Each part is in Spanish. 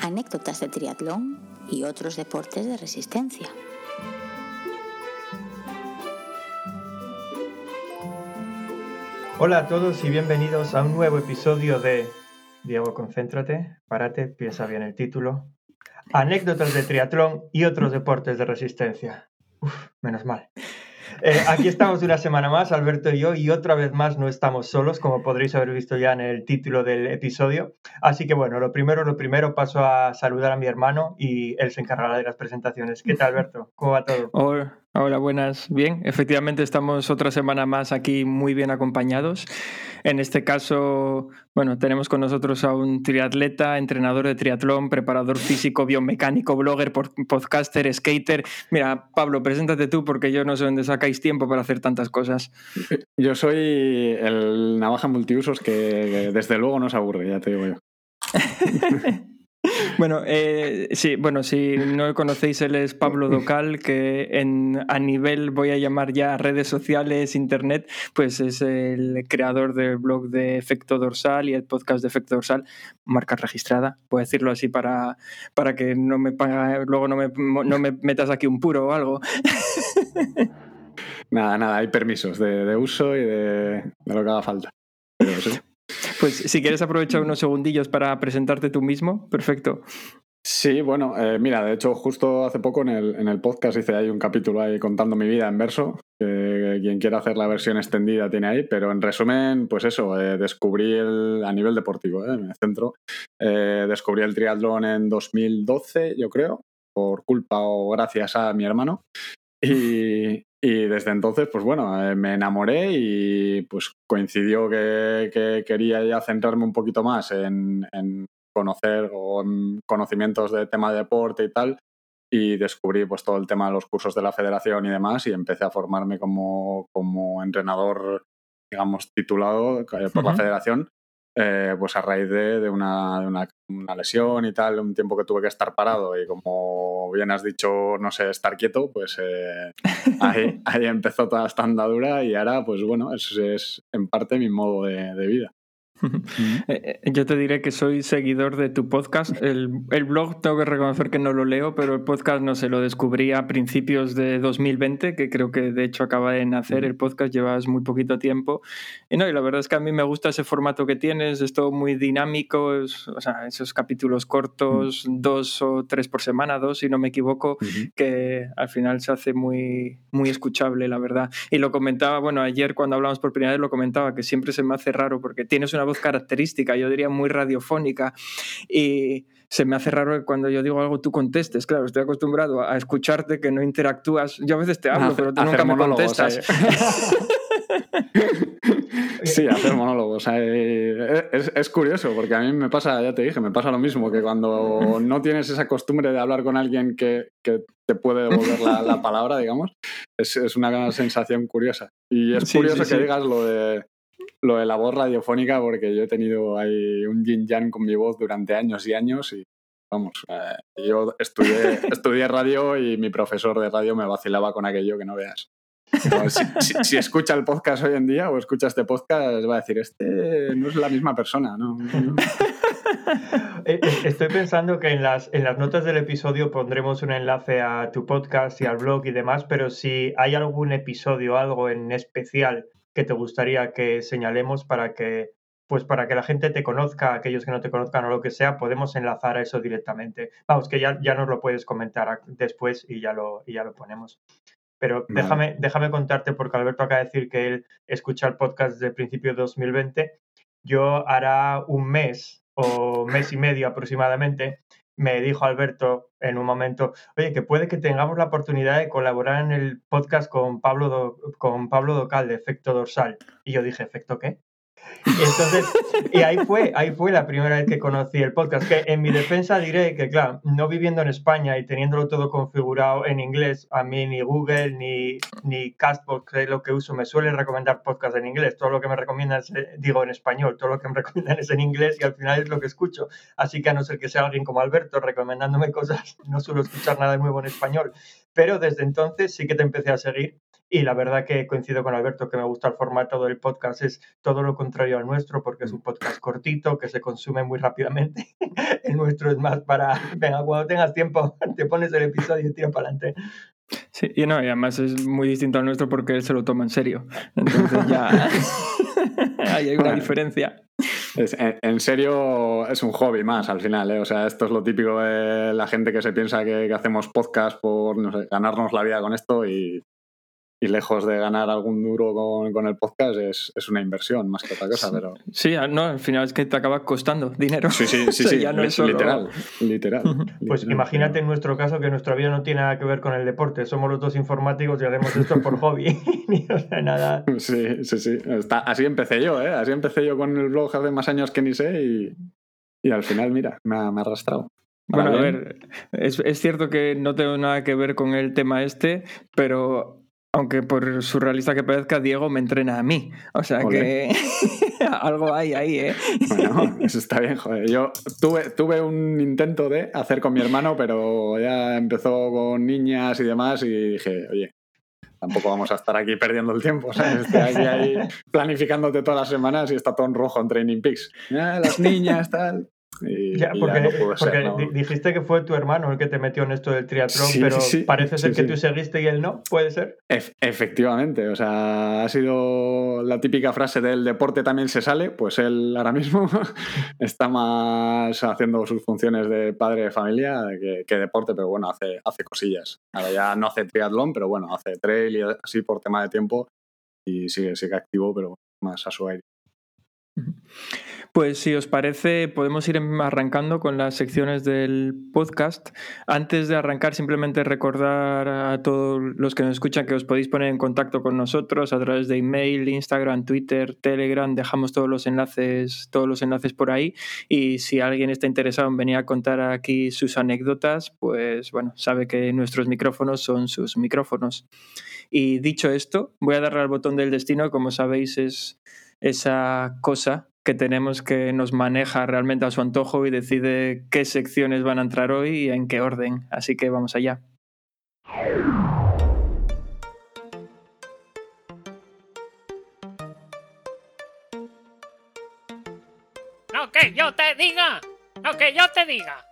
anécdotas de triatlón y otros deportes de resistencia. Hola a todos y bienvenidos a un nuevo episodio de Diego, concéntrate, párate, piensa bien el título. Anécdotas de triatlón y otros deportes de resistencia. Uf, menos mal. Eh, aquí estamos una semana más, Alberto y yo, y otra vez más no estamos solos, como podréis haber visto ya en el título del episodio. Así que bueno, lo primero, lo primero, paso a saludar a mi hermano y él se encargará de las presentaciones. ¿Qué tal, Alberto? ¿Cómo va todo? Hola, hola, buenas. Bien, efectivamente estamos otra semana más aquí muy bien acompañados. En este caso, bueno, tenemos con nosotros a un triatleta, entrenador de triatlón, preparador físico, biomecánico, blogger, podcaster, skater. Mira, Pablo, preséntate tú porque yo no sé dónde sacáis tiempo para hacer tantas cosas. Yo soy el navaja multiusos que desde luego no se aburre, ya te digo yo. Bueno, eh, sí, bueno, si no conocéis, él es Pablo Docal, que en, a nivel, voy a llamar ya redes sociales, internet, pues es el creador del blog de Efecto Dorsal y el podcast de Efecto Dorsal, marca registrada, puedo decirlo así para, para que no me paga, luego no me, no me metas aquí un puro o algo. Nada, nada, hay permisos de, uso y de, de, lo que haga falta. Pero sí. Pues si quieres aprovechar unos segundillos para presentarte tú mismo, perfecto. Sí, bueno, eh, mira, de hecho, justo hace poco en el, en el podcast hice ahí un capítulo ahí contando mi vida en verso, que quien quiera hacer la versión extendida tiene ahí, pero en resumen, pues eso, eh, descubrí el, a nivel deportivo, eh, en el centro, descubrí el triatlón en 2012, yo creo, por culpa o gracias a mi hermano, y, y desde entonces, pues bueno, eh, me enamoré y pues coincidió que, quería ya centrarme un poquito más en, conocer o en conocimientos de tema de deporte y tal. Y descubrí pues todo el tema de los cursos de la federación y demás y empecé a formarme como, como entrenador, digamos, titulado eh, por la federación eh, pues a raíz de, una, una, lesión y tal, un tiempo que tuve que estar parado y como bien has dicho, no sé, estar quieto, pues eh, ahí, ahí, empezó toda esta andadura y ahora, pues bueno, eso es en parte mi modo de vida. Eh, eh, yo te diré que soy seguidor de tu podcast. El, blog tengo que reconocer que no lo leo, pero el podcast no se lo descubrí a principios de 2020, que creo que de hecho acaba de nacer. El podcast llevas muy poquito tiempo. Y no, y la verdad es que a mí me gusta ese formato que tienes, es todo muy dinámico, o sea, esos capítulos cortos, dos o tres por semana, dos si no me equivoco, que al final se hace muy, muy escuchable, la verdad. Y lo comentaba, bueno, ayer cuando hablamos por primera vez lo comentaba, que siempre se me hace raro porque tienes una característica, yo diría muy radiofónica. Y se me hace raro que cuando yo digo algo tú contestes. Claro, estoy acostumbrado a escucharte, que no interactúas. Yo a veces te hablo, pero tú nunca me contestas. sí, hacer monólogos. Eh, es, curioso, porque a mí me pasa, ya te dije, me pasa lo mismo, que cuando no tienes esa costumbre de hablar con alguien que, te puede devolver la, palabra, digamos, es, es, una sensación curiosa. Y es curioso que digas lo de lo de la voz radiofónica porque yo he tenido ahí un yin yang con mi voz durante años y años y vamos, eh, yo estudié, estudié radio y mi profesor de radio me vacilaba con aquello que no veas. si, escucha el podcast hoy en día o escucha este podcast, va a decir, este no es la misma persona, ¿no? Eh, estoy pensando que en las, en las notas del episodio pondremos un enlace a tu podcast y al blog y demás, pero si hay algún episodio, algo en especial que te gustaría que señalemos para que pues para que la gente te conozca, aquellos que no te conozcan o lo que sea, podemos enlazar a eso directamente. Vamos, que ya, ya nos lo puedes comentar después y ya lo, y ya lo ponemos. Pero déjame, déjame contarte, porque Alberto acaba de decir que él escucha el podcast desde el principio de 2020. Yo hará un mes o mes y medio aproximadamente me dijo Alberto en un momento, oye, que puede que tengamos la oportunidad de colaborar en el podcast con Pablo, con Pablo Docal de Efecto Dorsal. Y yo dije, ¿efecto qué? Y entonces, y ahí fue, ahí fue la primera vez que conocí el podcast. Que en mi defensa diré que, claro, no viviendo en España y teniéndolo todo configurado en inglés, a mí ni Google ni, ni Castbox, que es lo que uso, me suele recomendar podcast en inglés. Todo lo que me recomiendan, es, eh, digo en español, todo lo que me recomiendan es en inglés y al final es lo que escucho. Así que a no ser que sea alguien como Alberto recomendándome cosas, no suelo escuchar nada nuevo en español. pero desde entonces sí que te empecé a seguir y la verdad que coincido con Alberto que me gusta el formato del podcast, es todo lo contrario al nuestro porque es un podcast cortito que se consume muy rápidamente. el nuestro es más para, venga, cuando tengas tiempo te pones el episodio y tira para adelante. Sí, y no, y además es muy distinto al nuestro porque él se lo toma en serio. Entonces ya ahí hay una diferencia. en serio, es un hobby más al final, ¿eh? O sea, esto es lo típico de la gente que se piensa que, que hacemos podcast por no sé, ganarnos la vida con esto y, y lejos de ganar algún duro con, el podcast es, es, una inversión más que otra cosa. Pero... Sí, ah, no, al final es que te acaba costando dinero. Sí, sí, sí, sí. literal, literal. Pues imagínate en nuestro caso que nuestra vida no tiene nada que ver con el deporte. Somos los dos informáticos y hacemos esto por hobby. o sea, nada. Sí, sí, sí. así empecé yo, ¿eh? Así empecé yo con el blog hace más años que ni sé y, y al final, mira, me ha, me ha arrastrado. Bueno, a ver, es, es, cierto que no tengo nada que ver con el tema este, pero aunque por surrealista que parezca, Diego me entrena a mí. O sea que algo hay ahí, ¿eh? Bueno, eso está bien, joder. Yo tuve, tuve un intento de hacer con mi hermano, pero ya empezó con niñas y demás y dije, oye, tampoco vamos a estar aquí perdiendo el tiempo, ¿sabes? Estoy aquí ahí planificándote todas las semanas y está todo en rojo en Training Peaks. las niñas, tal porque, dijiste que fue tu hermano el que te metió en esto del triatlón, pero parece ser que tú seguiste y él no, ¿puede ser? efectivamente, o sea, ha sido la típica frase del deporte también se sale, pues él ahora mismo está más haciendo sus funciones de padre de familia que, deporte, pero bueno, hace, hace cosillas. Ahora ya no hace triatlón, pero bueno, hace trail y así por tema de tiempo y sigue, sigue activo, pero más a su aire. Pues si os parece, podemos ir arrancando con las secciones del podcast. Antes de arrancar, simplemente recordar a todos los que nos escuchan que os podéis poner en contacto con nosotros a través de email, Instagram, Twitter, Telegram. Dejamos todos los enlaces, todos los enlaces por ahí. Y si alguien está interesado en venir a contar aquí sus anécdotas, pues bueno, sabe que nuestros micrófonos son sus micrófonos. Y dicho esto, voy a darle al botón del destino, como sabéis es esa cosa que tenemos que nos maneja realmente a su antojo y decide qué secciones van a entrar hoy y en qué orden. Así que vamos allá. No que yo te diga, no que yo te diga.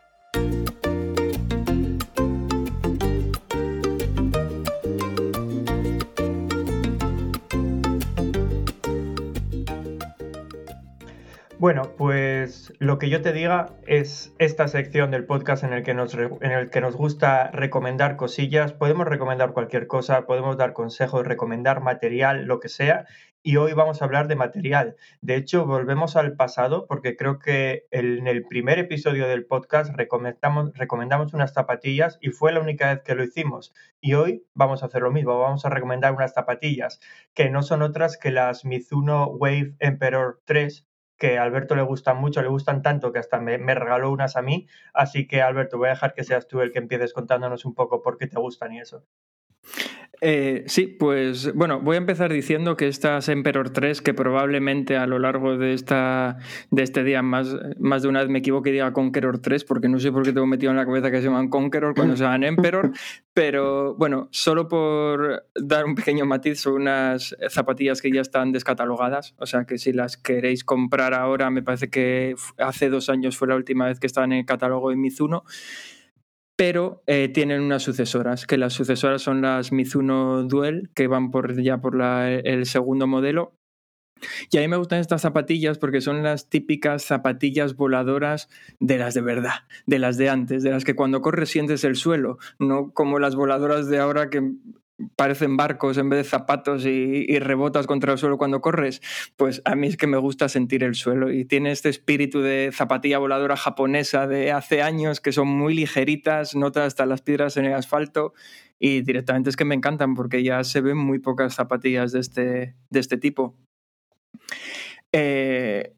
Bueno, pues lo que yo te diga es esta sección del podcast en el que nos, en el que nos gusta recomendar cosillas. Podemos recomendar cualquier cosa, podemos dar consejos, recomendar material, lo que sea. Y hoy vamos a hablar de material. De hecho, volvemos al pasado porque creo que en el primer episodio del podcast recomendamos, recomendamos unas zapatillas y fue la única vez que lo hicimos. Y hoy vamos a hacer lo mismo, vamos a recomendar unas zapatillas que no son otras que las Mizuno Wave Emperor 3 que a Alberto le gustan mucho, le gustan tanto que hasta me, regaló unas a mí. Así que, Alberto, voy a dejar que seas tú el que empieces contándonos un poco por qué te gustan y eso. Eh, sí, pues bueno, voy a empezar diciendo que estas Emperor 3, que probablemente a lo largo de, esta, de este día más, más de una vez me equivoque y diga Conqueror 3, porque no sé por qué tengo metido en la cabeza que se llaman Conqueror cuando se llaman Emperor, pero bueno, solo por dar un pequeño matiz, son unas zapatillas que ya están descatalogadas, o sea que si las queréis comprar ahora, me parece que hace dos años fue la última vez que estaban en el catálogo de Mizuno pero eh, tienen unas sucesoras, que las sucesoras son las Mizuno Duel, que van por, ya por el segundo modelo. Y a mí me gustan estas zapatillas porque son las típicas zapatillas voladoras de las de verdad, de las de antes, de las que cuando corres sientes el suelo, no como las voladoras de ahora que parecen barcos en vez de zapatos y, rebotas contra el suelo cuando corres, pues a mí es que me gusta sentir el suelo y tiene este espíritu de zapatilla voladora japonesa de hace años que son muy ligeritas, notas hasta las piedras en el asfalto y directamente es que me encantan porque ya se ven muy pocas zapatillas de este, de este tipo. Eh,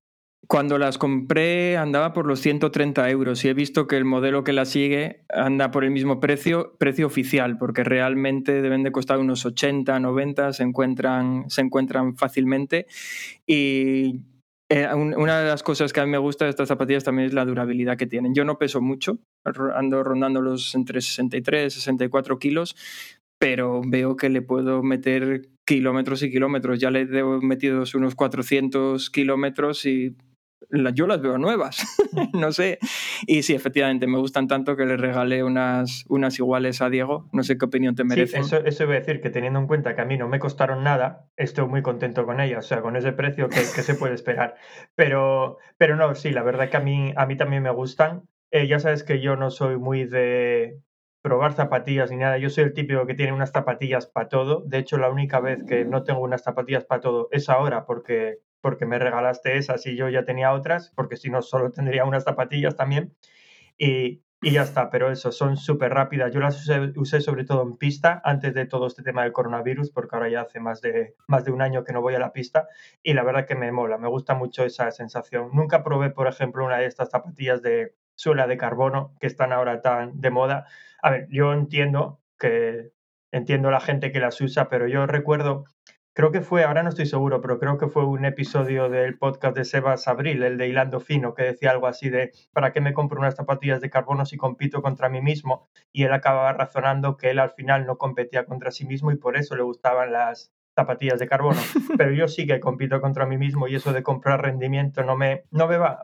cuando las compré andaba por los 130 euros y he visto que el modelo que la sigue anda por el mismo precio, precio oficial, porque realmente deben de costar unos 80, 90, se encuentran, se encuentran fácilmente. Y Eh, una de las cosas que a mí me gusta de estas zapatillas también es la durabilidad que tienen. Yo no peso mucho, ando rondando los entre 63 y 64 kilos, pero veo que le puedo meter kilómetros y kilómetros. Ya le he metido unos 400 kilómetros y yo las veo nuevas, no sé. Y sí, efectivamente, me gustan tanto que le regalé unas, unas iguales a Diego. No sé qué opinión te merecen. Sí, eso, eso iba a decir que teniendo en cuenta que a mí no me costaron nada, estoy muy contento con ellas. O sea, con ese precio que, se puede esperar. Pero, pero no, sí, la verdad que a mí, a mí también me gustan. Eh, ya sabes que yo no soy muy de probar zapatillas ni nada. Yo soy el típico que tiene unas zapatillas para todo. De hecho, la única vez que no tengo unas zapatillas para todo es ahora porque porque me regalaste esas y yo ya tenía otras, porque si no solo tendría unas zapatillas también. Y, y ya está, pero eso, son súper rápidas. Yo las usé, sobre todo en pista antes de todo este tema del coronavirus, porque ahora ya hace más de, más de un año que no voy a la pista y la verdad que me mola, me gusta mucho esa sensación. Nunca probé, por ejemplo, una de estas zapatillas de suela de carbono que están ahora tan de moda. A ver, yo entiendo que entiendo la gente que las usa, pero yo recuerdo creo que fue, ahora no estoy seguro, pero creo que fue un episodio del podcast de Sebas Abril, el de Hilando Fino, que decía algo así de, ¿para qué me compro unas zapatillas de carbono si compito contra mí mismo? Y él acababa razonando que él al final no competía contra sí mismo y por eso le gustaban las zapatillas de carbono. Pero yo sí que compito contra mí mismo y eso de comprar rendimiento no me, no me va.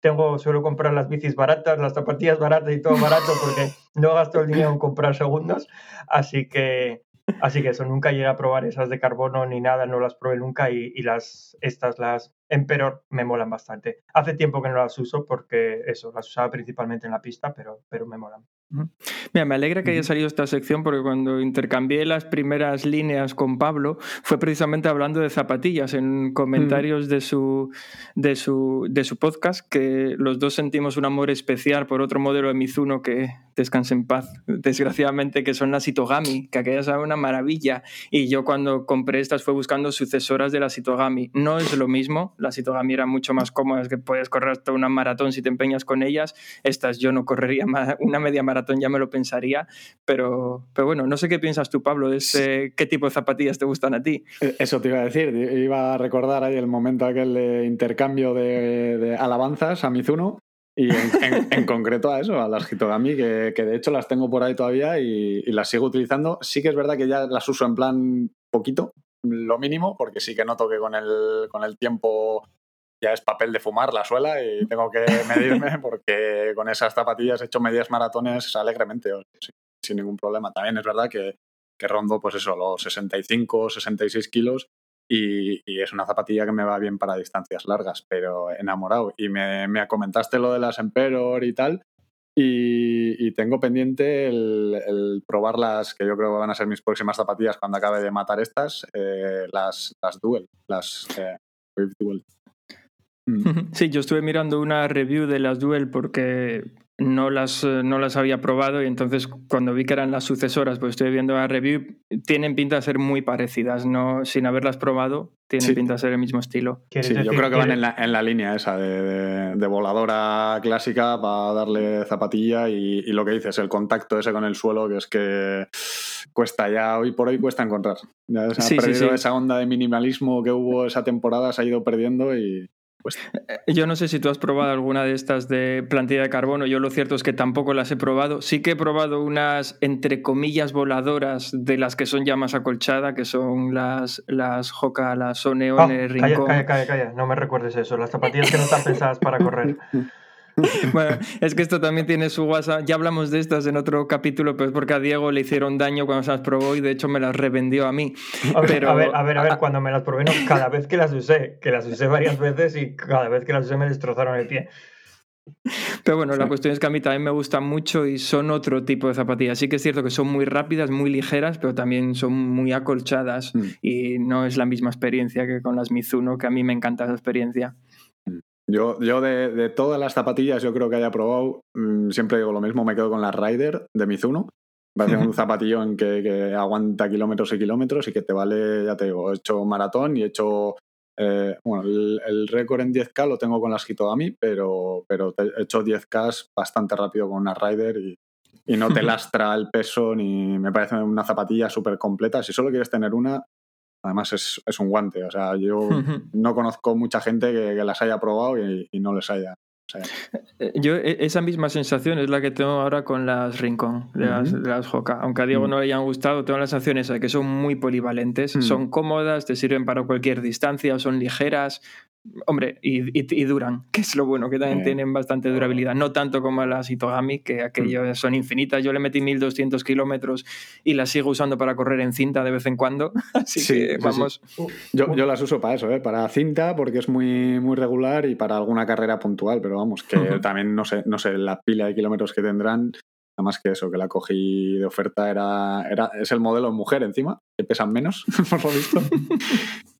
tengo, suelo comprar las bicis baratas, las zapatillas baratas y todo barato porque no gasto el dinero en comprar segundos. Así que Así que eso, nunca llegué a probar esas de carbono ni nada, no las probé nunca y, y las, estas, las Emperor, me molan bastante. Hace tiempo que no las uso porque eso, las usaba principalmente en la pista, pero, pero me molan. Mira, me alegra que haya salido esta sección porque cuando intercambié las primeras líneas con Pablo fue precisamente hablando de zapatillas en comentarios de, su, de, su, de su podcast que los dos sentimos un amor especial por otro modelo de Mizuno que descanse en paz, desgraciadamente, que son las Itogami, que aquellas son una maravilla y yo cuando compré estas fue buscando sucesoras de las Itogami. No es lo mismo, las Itogami eran mucho más cómodas que puedes correr hasta una maratón si te empeñas con ellas, estas yo no correría una media maratón ya me lo pensaría, pero, pero bueno, no sé qué piensas tú, Pablo, de qué tipo de zapatillas te gustan a ti. E, eso te iba a decir, iba a recordar ahí el momento aquel de intercambio de, alabanzas a Mizuno. Y en, concreto a eso, a las Hitogami, que, que, de hecho las tengo por ahí todavía y, las sigo utilizando. Sí que es verdad que ya las uso en plan poquito, lo mínimo, porque sí que noto que con el, con el tiempo ya es papel de fumar la suela y tengo que medirme porque con esas zapatillas he hecho medias maratones alegremente, sin, ningún problema. También es verdad que, que, rondo pues eso, los 65, 66 kilos y, es una zapatilla que me va bien para distancias largas, pero enamorado. Y me, me comentaste lo de las Emperor y tal. Y, tengo pendiente el, probar las que yo creo que van a ser mis próximas zapatillas cuando acabe de matar estas, eh, las, las Duel, las eh, Duel. Mm. Sí, yo estuve mirando una review de las Duel porque no las, eh, no las había probado y entonces cuando vi que eran las sucesoras, pues estoy viendo la review, tienen pinta de ser muy parecidas, no sin haberlas probado, tienen pinta de ser el mismo estilo. Sí, yo creo que van en la, en la línea esa de, de, voladora clásica para darle zapatilla y, y, lo que dices, el contacto ese con el suelo, que es que cuesta ya, hoy por hoy cuesta encontrar. Ya se ha perdido esa onda de minimalismo que hubo esa temporada, se ha ido perdiendo y, pues, yo no sé si tú has probado alguna de estas de plantilla de carbono. Yo lo cierto es que tampoco las he probado. Sí que he probado unas, entre comillas, voladoras de las que son ya más acolchada, que son las, las Hoka, las Oneone, oh, Rincón. Calla, calla, calla, no me recuerdes eso. Las zapatillas que no están pensadas para correr. Bueno, es que esto también tiene su WhatsApp. Ya hablamos de estas en otro capítulo, pero es porque a Diego le hicieron daño cuando se las probó y de hecho me las revendió a mí. A ver, a, ver, a ver, cuando me las probé, no, cada vez que las usé, que las usé varias veces y cada vez que las usé me destrozaron el pie. Pero bueno, la cuestión es que a mí también me gustan mucho y son otro tipo de zapatillas. Sí que es cierto que son muy rápidas, muy ligeras, pero también son muy acolchadas mm. y no es la misma experiencia que con las Mizuno, que a mí me encanta esa experiencia. Yo, yo de, todas las zapatillas yo creo que haya probado, mm, siempre digo lo mismo, me quedo con la Rider de Mizuno. Va a ser un zapatillo en que, aguanta kilómetros y kilómetros y que te vale, ya te digo, he hecho maratón y he hecho, eh, bueno, el, récord en 10K lo tengo con las Hitogami, pero, pero he hecho 10K bastante rápido con una Rider y, y no te lastra el peso ni me parece una zapatilla súper completa. Si solo quieres tener una, Además es, es un guante. O sea, yo no conozco mucha gente que, las haya probado y, no les haya. Eh, yo e, esa misma sensación es la que tengo ahora con las Rincon, las, las Hoka. Aunque a Diego no le hayan gustado, tengo la sensación esa de que son muy polivalentes, son cómodas, te sirven para cualquier distancia, son ligeras, Hombre, y, duran, que es lo bueno, que también tienen bastante durabilidad. No tanto como las Itogami, que aquellas mm. son infinitas. Yo le metí 1200 kilómetros y las sigo usando para correr en cinta de vez en cuando. Así que vamos. Yo, yo, las uso para eso, ¿eh? para cinta, porque es muy, muy regular y para alguna carrera puntual. Pero vamos, que también no sé, no sé la pila de kilómetros que tendrán. Nada más que eso, que la cogí de oferta era, era es el modelo mujer encima, que pesan menos, por lo visto.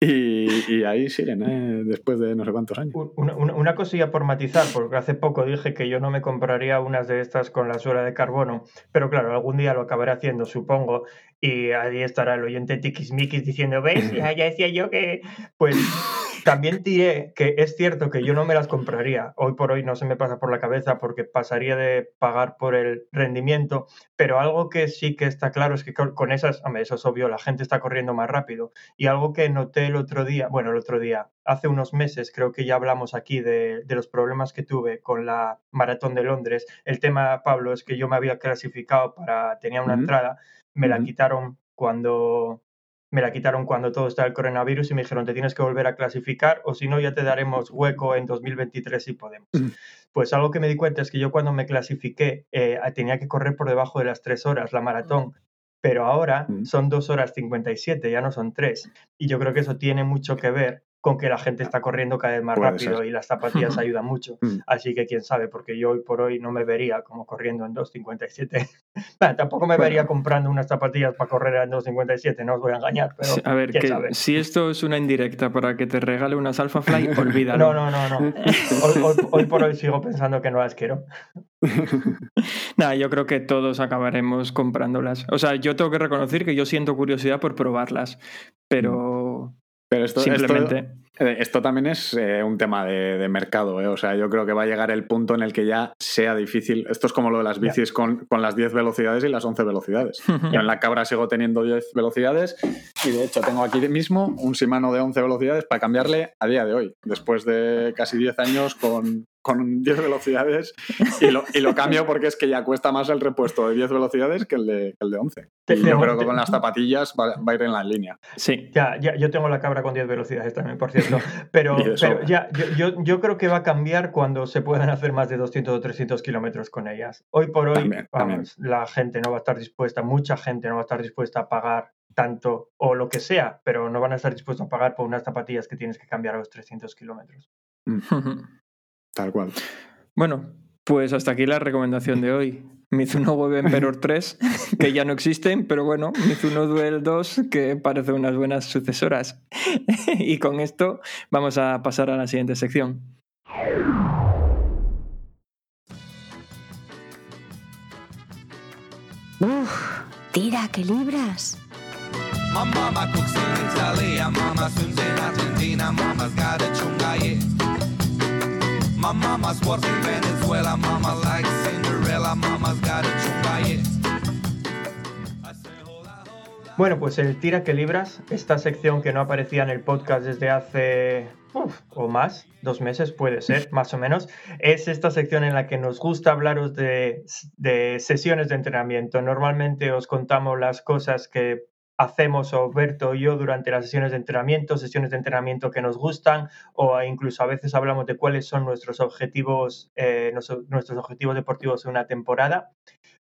y, ahí siguen, ¿eh? después de no sé cuántos años. Una, cosilla por matizar, porque hace poco dije que yo no me compraría unas de estas con la suela de carbono, pero claro, algún día lo acabaré haciendo, supongo, y ahí estará el oyente tiquismiquis diciendo, ¿ves? Ya, ya decía yo que, pues también diré que es cierto que yo no me las compraría. Hoy por hoy no se me pasa por la cabeza porque pasaría de pagar por el rendimiento, pero algo que sí que está claro es que con esas, hombre, eso es obvio, la gente está corriendo más rápido. Y algo que noté el otro día, bueno, el otro día, hace unos meses, creo que ya hablamos aquí de, los problemas que tuve con la maratón de Londres. El tema, Pablo, es que yo me había clasificado para, tenía una entrada, me la quitaron cuando me la quitaron cuando todo está el coronavirus y me dijeron, te tienes que volver a clasificar o si no, ya te daremos hueco en 2023 si podemos. Pues algo que me di cuenta es que yo cuando me clasifiqué eh, tenía que correr por debajo de las tres horas la maratón, pero ahora son dos horas 57, ya no son tres. Y yo creo que eso tiene mucho que ver con que la gente está corriendo cada vez más rápido y las zapatillas ayudan mucho. Mm. Así que quién sabe, porque yo hoy por hoy no me vería como corriendo en 2.57. tampoco me vería comprando unas zapatillas para correr en 2.57, no os voy a engañar, pero a ver, si esto es una indirecta para que te regale unas Alpha Fly, olvídalo. no, no, no, no. Hoy, por hoy sigo pensando que no las quiero. Nada, yo creo que todos acabaremos comprándolas. O sea, yo tengo que reconocer que yo siento curiosidad por probarlas, pero pero esto, Simplemente. Eh, esto, también es eh, un tema de, mercado. ¿eh? O sea, yo creo que va a llegar el punto en el que ya sea difícil. Esto es como lo de las bicis con, las 10 velocidades y las 11 velocidades. Yo en la cabra sigo teniendo 10 velocidades y de hecho tengo aquí mismo un Shimano de 11 velocidades para cambiarle a día de hoy, después de casi 10 años con, con 10 velocidades y lo, y lo, cambio porque es que ya cuesta más el repuesto de 10 velocidades que el de, el de 11. Y yo creo que con las zapatillas va, a ir en la línea. Sí. Ya, ya, yo tengo la cabra con 10 velocidades también, por cierto. Pero, pero ya, yo, yo, creo que va a cambiar cuando se puedan hacer más de 200 o 300 kilómetros con ellas. Hoy por hoy, vamos, la gente no va a estar dispuesta, mucha gente no va a estar dispuesta a pagar tanto o lo que sea, pero no van a estar dispuestos a pagar por unas zapatillas que tienes que cambiar a los 300 kilómetros. Tal cual. Bueno, pues hasta aquí la recomendación de hoy. Mizuno Web Emperor 3, que ya no existen, pero bueno, Mizuno Duel 2, que parece unas buenas sucesoras. y con esto vamos a pasar a la siguiente sección. Uf, tira, que libras. Mamá cooks in Italia, mamá swims in Argentina, mama's got a chunga, bueno, pues el Tira que Libras, esta sección que no aparecía en el podcast desde hace o más, dos meses puede ser, más o menos, es esta sección en la que nos gusta hablaros de, de sesiones de entrenamiento. Normalmente os contamos las cosas que hacemos o Berto y yo durante las sesiones de entrenamiento, sesiones de entrenamiento que nos gustan o incluso a veces hablamos de cuáles son nuestros objetivos, eh, nuestros objetivos deportivos en una temporada.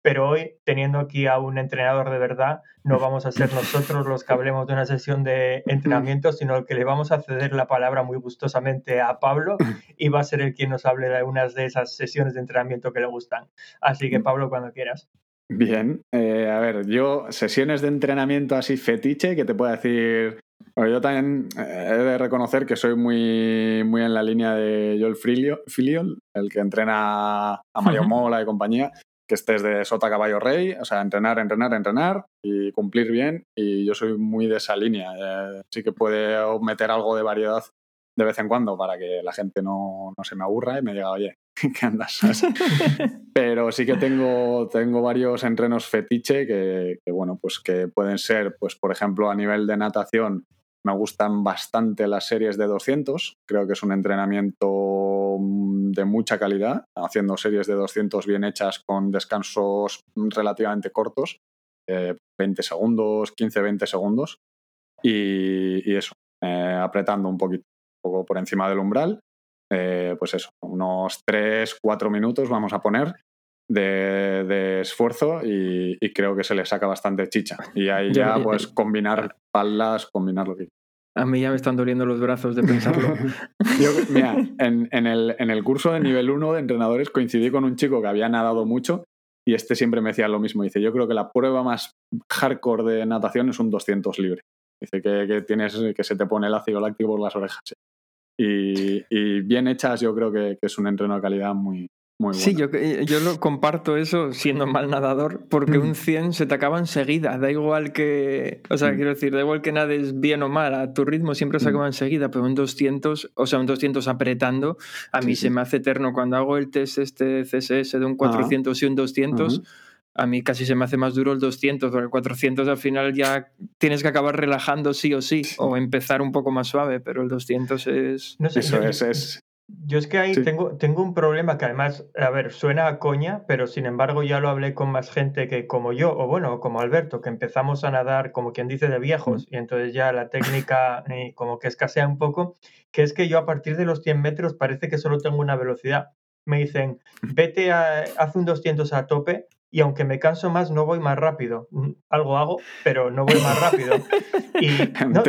Pero hoy, teniendo aquí a un entrenador de verdad, no vamos a ser nosotros los que hablemos de una sesión de entrenamiento, sino que le vamos a ceder la palabra muy gustosamente a Pablo y va a ser el quien nos hable de unas de esas sesiones de entrenamiento que le gustan. Así que, Pablo, cuando quieras. Bien, eh, a ver, yo sesiones de entrenamiento así fetiche que te puedo decir, yo también eh, he de reconocer que soy muy, muy en la línea de Joel Filion, el que entrena a Mario Mola y compañía, que estés de sota caballo rey, o sea, entrenar, entrenar, entrenar y cumplir bien. Y yo soy muy de esa línea. Eh, sí que puede meter algo de variedad de vez en cuando para que la gente no, no se me aburra y me diga, oye, ¿qué andas? Pero sí que tengo, tengo varios entrenos fetiche que, bueno, pues que pueden ser, pues por ejemplo, a nivel de natación, Me gustan bastante las series de 200. Creo que es un entrenamiento mm, de mucha calidad, haciendo series de 200 bien hechas con descansos relativamente cortos, 20 segundos, 15-20 segundos. Y, eso, eh, apretando un poquito, un poco por encima del umbral. Eh, pues eso, unos 3-4 minutos vamos a poner de, esfuerzo y, creo que se le saca bastante chicha. Y ahí ya, pues, combinar palas, combinar lo que a mí ya me están doliendo los brazos de pensarlo. mira, en, el, en, el, curso de nivel 1 de entrenadores coincidí con un chico que había nadado mucho y este siempre me decía lo mismo. Dice, yo creo que la prueba más hardcore de natación es un 200 libre. Dice que, tienes, que se te pone el ácido láctico por las orejas. Y, bien hechas yo creo que, que, es un entreno de calidad muy, Sí, yo, yo lo comparto eso siendo mal nadador, porque un 100 mm. se te acaba enseguida. Da igual que. O sea, mm. quiero decir, da igual que nades bien o mal, a tu ritmo siempre se mm. acaba enseguida, pero un 200, o sea, un 200 apretando, a mí se me hace eterno. Cuando hago el test este CSS de un 400 y un 200. A mí casi se me hace más duro el 200, pero el 400 al final ya tienes que acabar relajando sí o sí, o empezar un poco más suave, pero el 200 es... No sé, Eso es, es, yo es que ahí tengo, tengo un problema que además, a ver, suena a coña, pero sin embargo ya lo hablé con más gente que como yo, o bueno, como Alberto, que empezamos a nadar como quien dice de viejos, y entonces ya la técnica eh, como que escasea un poco, que es que yo a partir de los 100 metros parece que solo tengo una velocidad. Me dicen, vete a, haz un 200 a tope, y aunque me canso más, no voy más rápido. Mm, algo hago, pero no voy más rápido. Y, no,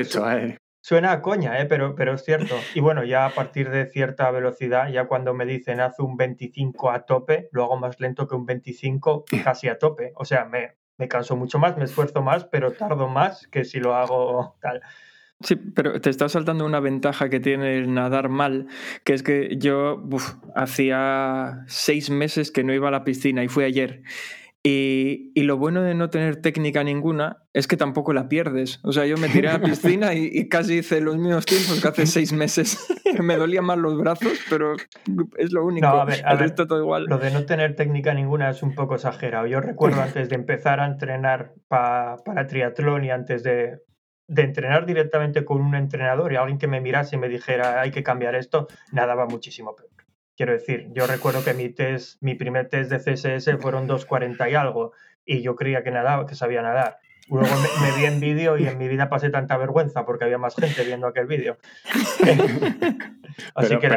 Suena a coña, ¿eh? pero, pero es cierto. Y bueno, ya a partir de cierta velocidad, ya cuando me dicen haz un 25 a tope, lo hago más lento que un 25 casi a tope. O sea, me, me canso mucho más, me esfuerzo más, pero tardo más que si lo hago tal. Sí, pero te está saltando una ventaja que tiene el nadar mal, que es que yo hacía seis meses que no iba a la piscina y fui ayer. Y, lo bueno de no tener técnica ninguna es que tampoco la pierdes. O sea, yo me tiré a la piscina y, casi hice los mismos tiempos que hace seis meses. me dolían más los brazos, pero es lo único. No, a ver, todo igual. Lo de no tener técnica ninguna es un poco exagerado. Yo recuerdo antes de empezar a entrenar para triatlón y antes de, de entrenar directamente con un entrenador y alguien que me mirase y me dijera hay que cambiar esto, nadaba muchísimo peor. Quiero decir, yo recuerdo que mi test, mi primer test de CSS fueron 2.40 y algo, y yo creía que nadaba, que sabía nadar. Luego me, vi en vídeo y en mi vida pasé tanta vergüenza porque había más gente viendo aquel vídeo. pero, que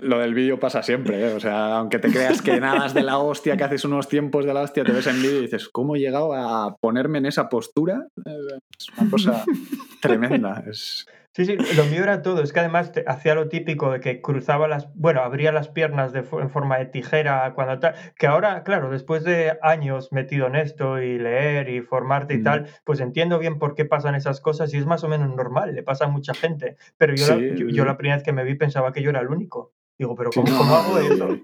lo, del vídeo pasa siempre, ¿eh? o sea, aunque te creas que nadas de la hostia, que haces unos tiempos de la hostia, te ves en vídeo y dices, ¿cómo he llegado a ponerme en esa postura? Es una cosa tremenda. Es... Sí, sí, lo mío era todo. Es que además hacía lo típico de que cruzaba las, bueno, abría las piernas de, en forma de tijera cuando tal. Que ahora, claro, después de años metido en esto y leer y formarte y tal, pues entiendo bien por qué pasan esas cosas y es más o menos normal, le pasa a mucha gente. Pero yo, la, yo, la primera vez que me vi pensaba que yo era el único. Digo, pero ¿cómo, ¿cómo hago eso?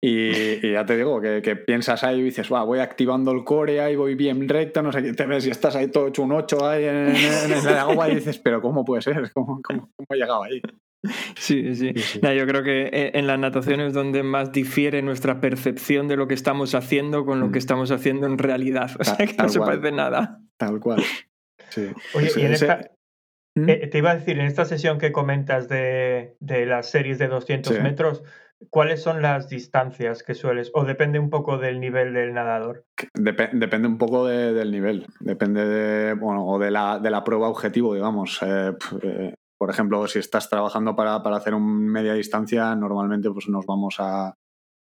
Y, ya te digo, que, piensas ahí y dices, va, voy activando el core ahí, voy bien recto, no sé qué, te ves y estás ahí todo hecho un 8 ahí en, el agua y dices, pero ¿cómo puede ser? ¿Cómo, cómo, he llegado ahí? Sí, sí. yo creo que e, en la natación es donde más difiere nuestra percepción de lo que estamos haciendo con lo que mm. estamos haciendo en realidad. O sea, que no se parece nada. Tal cual. Oye, y en esta, ¿Mm? eh, te iba a decir, en esta sesión que comentas de, de las series de 200 metros, ¿Cuáles son las distancias que sueles? ¿O depende un poco del nivel del nadador? depende un poco del nivel. Depende de, bueno, o de la, de la prueba objetivo, digamos. Eh, eh, por ejemplo, si estás trabajando para, para, hacer un media distancia, normalmente pues nos vamos a,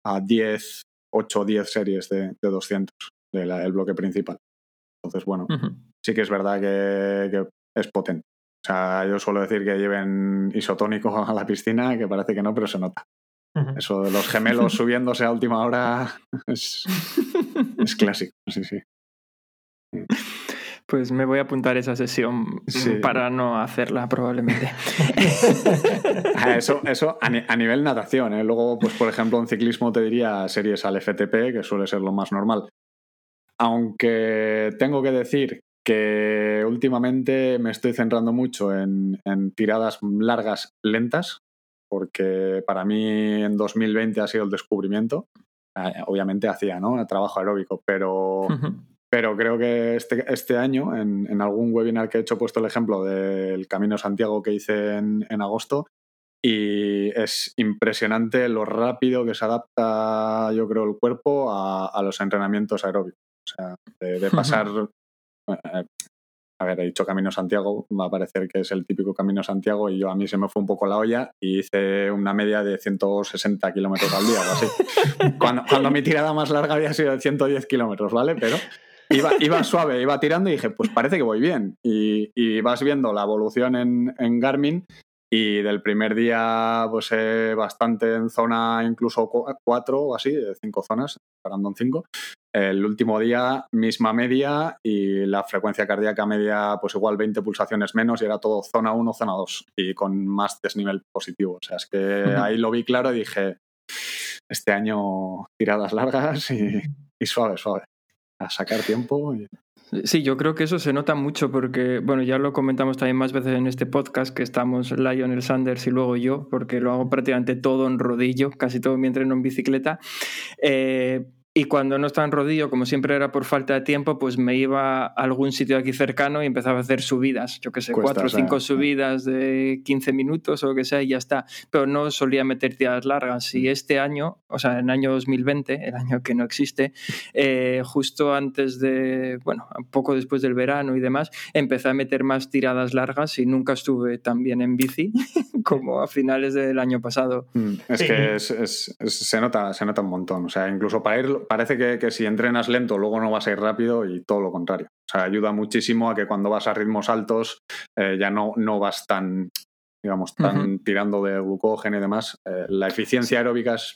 a 10, 8 o 10 series de, de 200 del bloque principal. Entonces, bueno, sí que es verdad que, que es potente. O sea, yo suelo decir que lleven isotónico a la piscina, que parece que no, pero se nota. Eso de los gemelos subiéndose a última hora es, clásico, sí, sí. Pues me voy a apuntar esa sesión para no hacerla probablemente. Ah, eso, eso a, nivel natación. ¿eh? Luego, pues por ejemplo, en ciclismo te diría series al FTP, que suele ser lo más normal. Aunque tengo que decir que últimamente me estoy centrando mucho en tiradas largas lentas, porque para mí en 2020 ha sido el descubrimiento. Eh, obviamente hacía ¿no? trabajo aeróbico, pero pero creo que este, este año, en, algún webinar que he hecho, he puesto el ejemplo del Camino Santiago que hice en, agosto. Y es impresionante lo rápido que se adapta, yo creo, el cuerpo a, los entrenamientos aeróbicos. O sea, de, pasar. Eh, a ver, he dicho Camino Santiago, va a parecer que es el típico Camino Santiago y yo a mí se me fue un poco la olla y hice una media de 160 kilómetros al día o así. cuando, cuando mi tirada más larga había sido de 110 kilómetros, ¿vale? Pero Iba, suave, iba tirando y dije, pues parece que voy bien. Y, vas viendo la evolución en, Garmin y del primer día, pues eh, bastante en zona incluso cuatro o así, cinco zonas, parando en cinco. El último día, misma media y la frecuencia cardíaca media, pues igual 20 pulsaciones menos y era todo zona 1, zona 2 y con más desnivel positivo. O sea, es que ahí lo vi claro y dije, este año tiradas largas y, y suave, suave a sacar tiempo. Sí, yo creo que eso se nota mucho porque, bueno, ya lo comentamos también más veces en este podcast, que estamos Lionel Sanders y luego yo, porque lo hago prácticamente todo en rodillo, casi todo mi entreno en bicicleta. Eh, y cuando no estaba en rodillo, como siempre era por falta de tiempo, pues me iba a algún sitio aquí cercano y empezaba a hacer subidas, yo qué sé, cuatro o cinco subidas de 15 minutos o lo que sea y ya está. Pero no solía meter tiradas largas. Y mm. este año, o sea, en año 2020, el año que no existe, eh, justo antes de, bueno, un poco después del verano y demás, empecé a meter más tiradas largas y nunca estuve tan bien en bici como a finales del año pasado. Mm, es que se, nota, se nota un montón. O sea, incluso para ir parece que, si entrenas lento luego no vas a ir rápido y todo lo contrario. O sea, ayuda muchísimo a que cuando vas a ritmos altos eh, ya no, no vas tan, digamos, tan tirando de glucógeno y demás. Eh, la eficiencia aeróbica es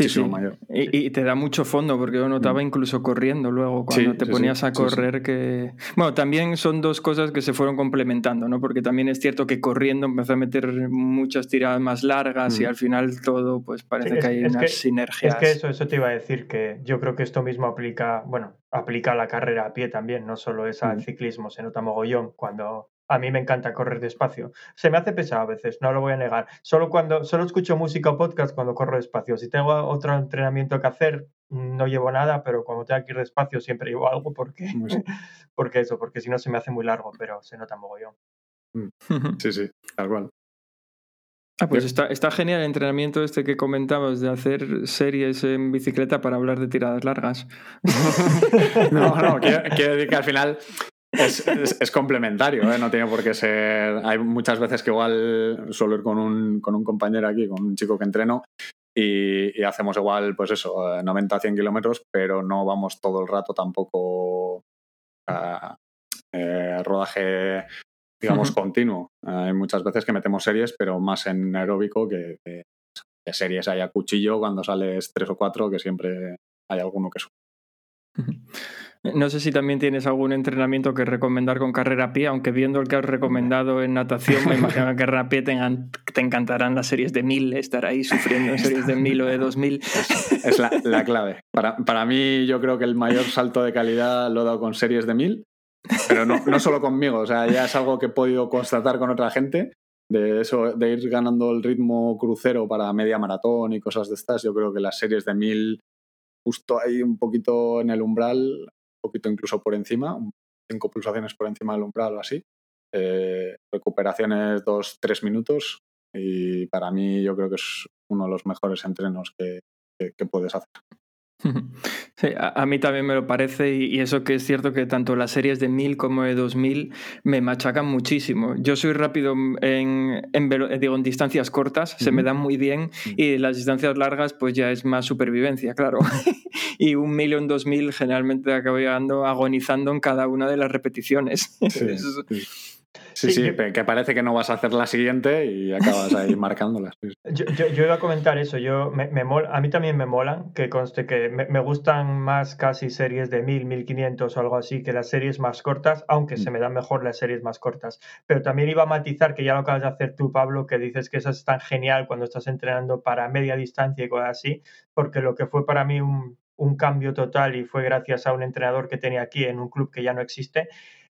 Muchísimo mayor. Y, te da mucho fondo, porque yo notaba mm. incluso corriendo luego, cuando te ponías a correr, que... Bueno, también son dos cosas que se fueron complementando, ¿no? Porque también es cierto que corriendo empezó a meter muchas tiradas más largas y mm. al final todo, pues parece que hay unas sinergias. Es que eso, eso te iba a decir, que yo creo que esto mismo aplica, bueno, aplica a la carrera a pie también, no solo es al mm. ciclismo, se nota mogollón cuando a mí me encanta correr despacio. Se me hace pesado a veces, no lo voy a negar. Solo cuando solo escucho música o podcast cuando corro despacio. Si tengo otro entrenamiento que hacer, no llevo nada, pero cuando tengo que ir despacio siempre llevo algo porque, porque eso, porque si no se me hace muy largo, pero se nota mogollón. Mm. Sí, sí, tal cual. Ah, pues está, está genial el entrenamiento este que comentabas de hacer series en bicicleta para hablar de tiradas largas. no, no, quiero, quiero decir que al final es, complementario, ¿eh? no tiene por qué ser. Hay muchas veces que igual suelo ir con un, con un compañero aquí, con un chico que entreno, y, hacemos igual, pues eso, 90 100 kilómetros, pero no vamos todo el rato tampoco a eh, rodaje, digamos, continuo. Hay muchas veces que metemos series, pero más en aeróbico que, que, series hay a cuchillo cuando sales tres o cuatro, que siempre hay alguno que sube. No sé si también tienes algún entrenamiento que recomendar con carrera a pie, aunque viendo el que has recomendado en natación, me imagino que carrera a pie te, encantarán las series de mil, estar ahí sufriendo en series de mil o de dos mil. Es, la, clave. Para, para, mí, yo creo que el mayor salto de calidad lo he dado con series de mil, pero no, no solo conmigo, o sea, ya es algo que he podido constatar con otra gente. De eso, de ir ganando el ritmo crucero para media maratón y cosas de estas, yo creo que las series de mil justo ahí un poquito en el umbral poquito incluso por encima, cinco pulsaciones por encima del umbral o así. Eh, recuperaciones dos, tres minutos y para mí yo creo que es uno de los mejores entrenos que puedes hacer. Sí, a, mí también me lo parece y, eso que es cierto que tanto las series de 1000 como de 2000 me machacan muchísimo. Yo soy rápido en, en, digo, en distancias cortas, se me dan muy bien y las distancias largas pues ya es más supervivencia, claro. y un 1000 o un 2000 generalmente acabo llegando agonizando en cada una de las repeticiones. Sí, sí, que parece que no vas a hacer la siguiente y acabas ahí marcándolas. Yo, yo, iba a comentar eso, yo me, me a mí también me molan, que conste que me, gustan más casi series de 1000, 1500 o algo así que las series más cortas, aunque se mm. me dan mejor las series más cortas. Pero también iba a matizar, que ya lo acabas de hacer tú, Pablo, que dices que eso es tan genial cuando estás entrenando para media distancia y cosas así, porque lo que fue para mí un, un cambio total y fue gracias a un entrenador que tenía aquí en un club que ya no existe,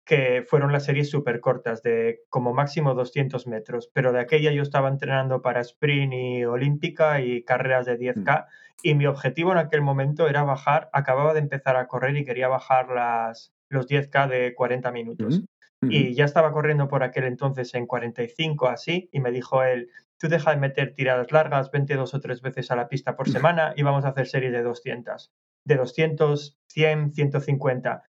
que fueron las series súper cortas, de como máximo 200 metros, pero de aquella yo estaba entrenando para sprint y olímpica y carreras de 10K mm. y mi objetivo en aquel momento era bajar, acababa de empezar a correr y quería bajar las, los 10K de 40 minutos. Y ya estaba corriendo por aquel entonces en 45 así y me dijo él, tú deja de meter tiradas largas, vente dos o tres veces a la pista por semana y vamos a hacer series de 200. De 200, 100, 150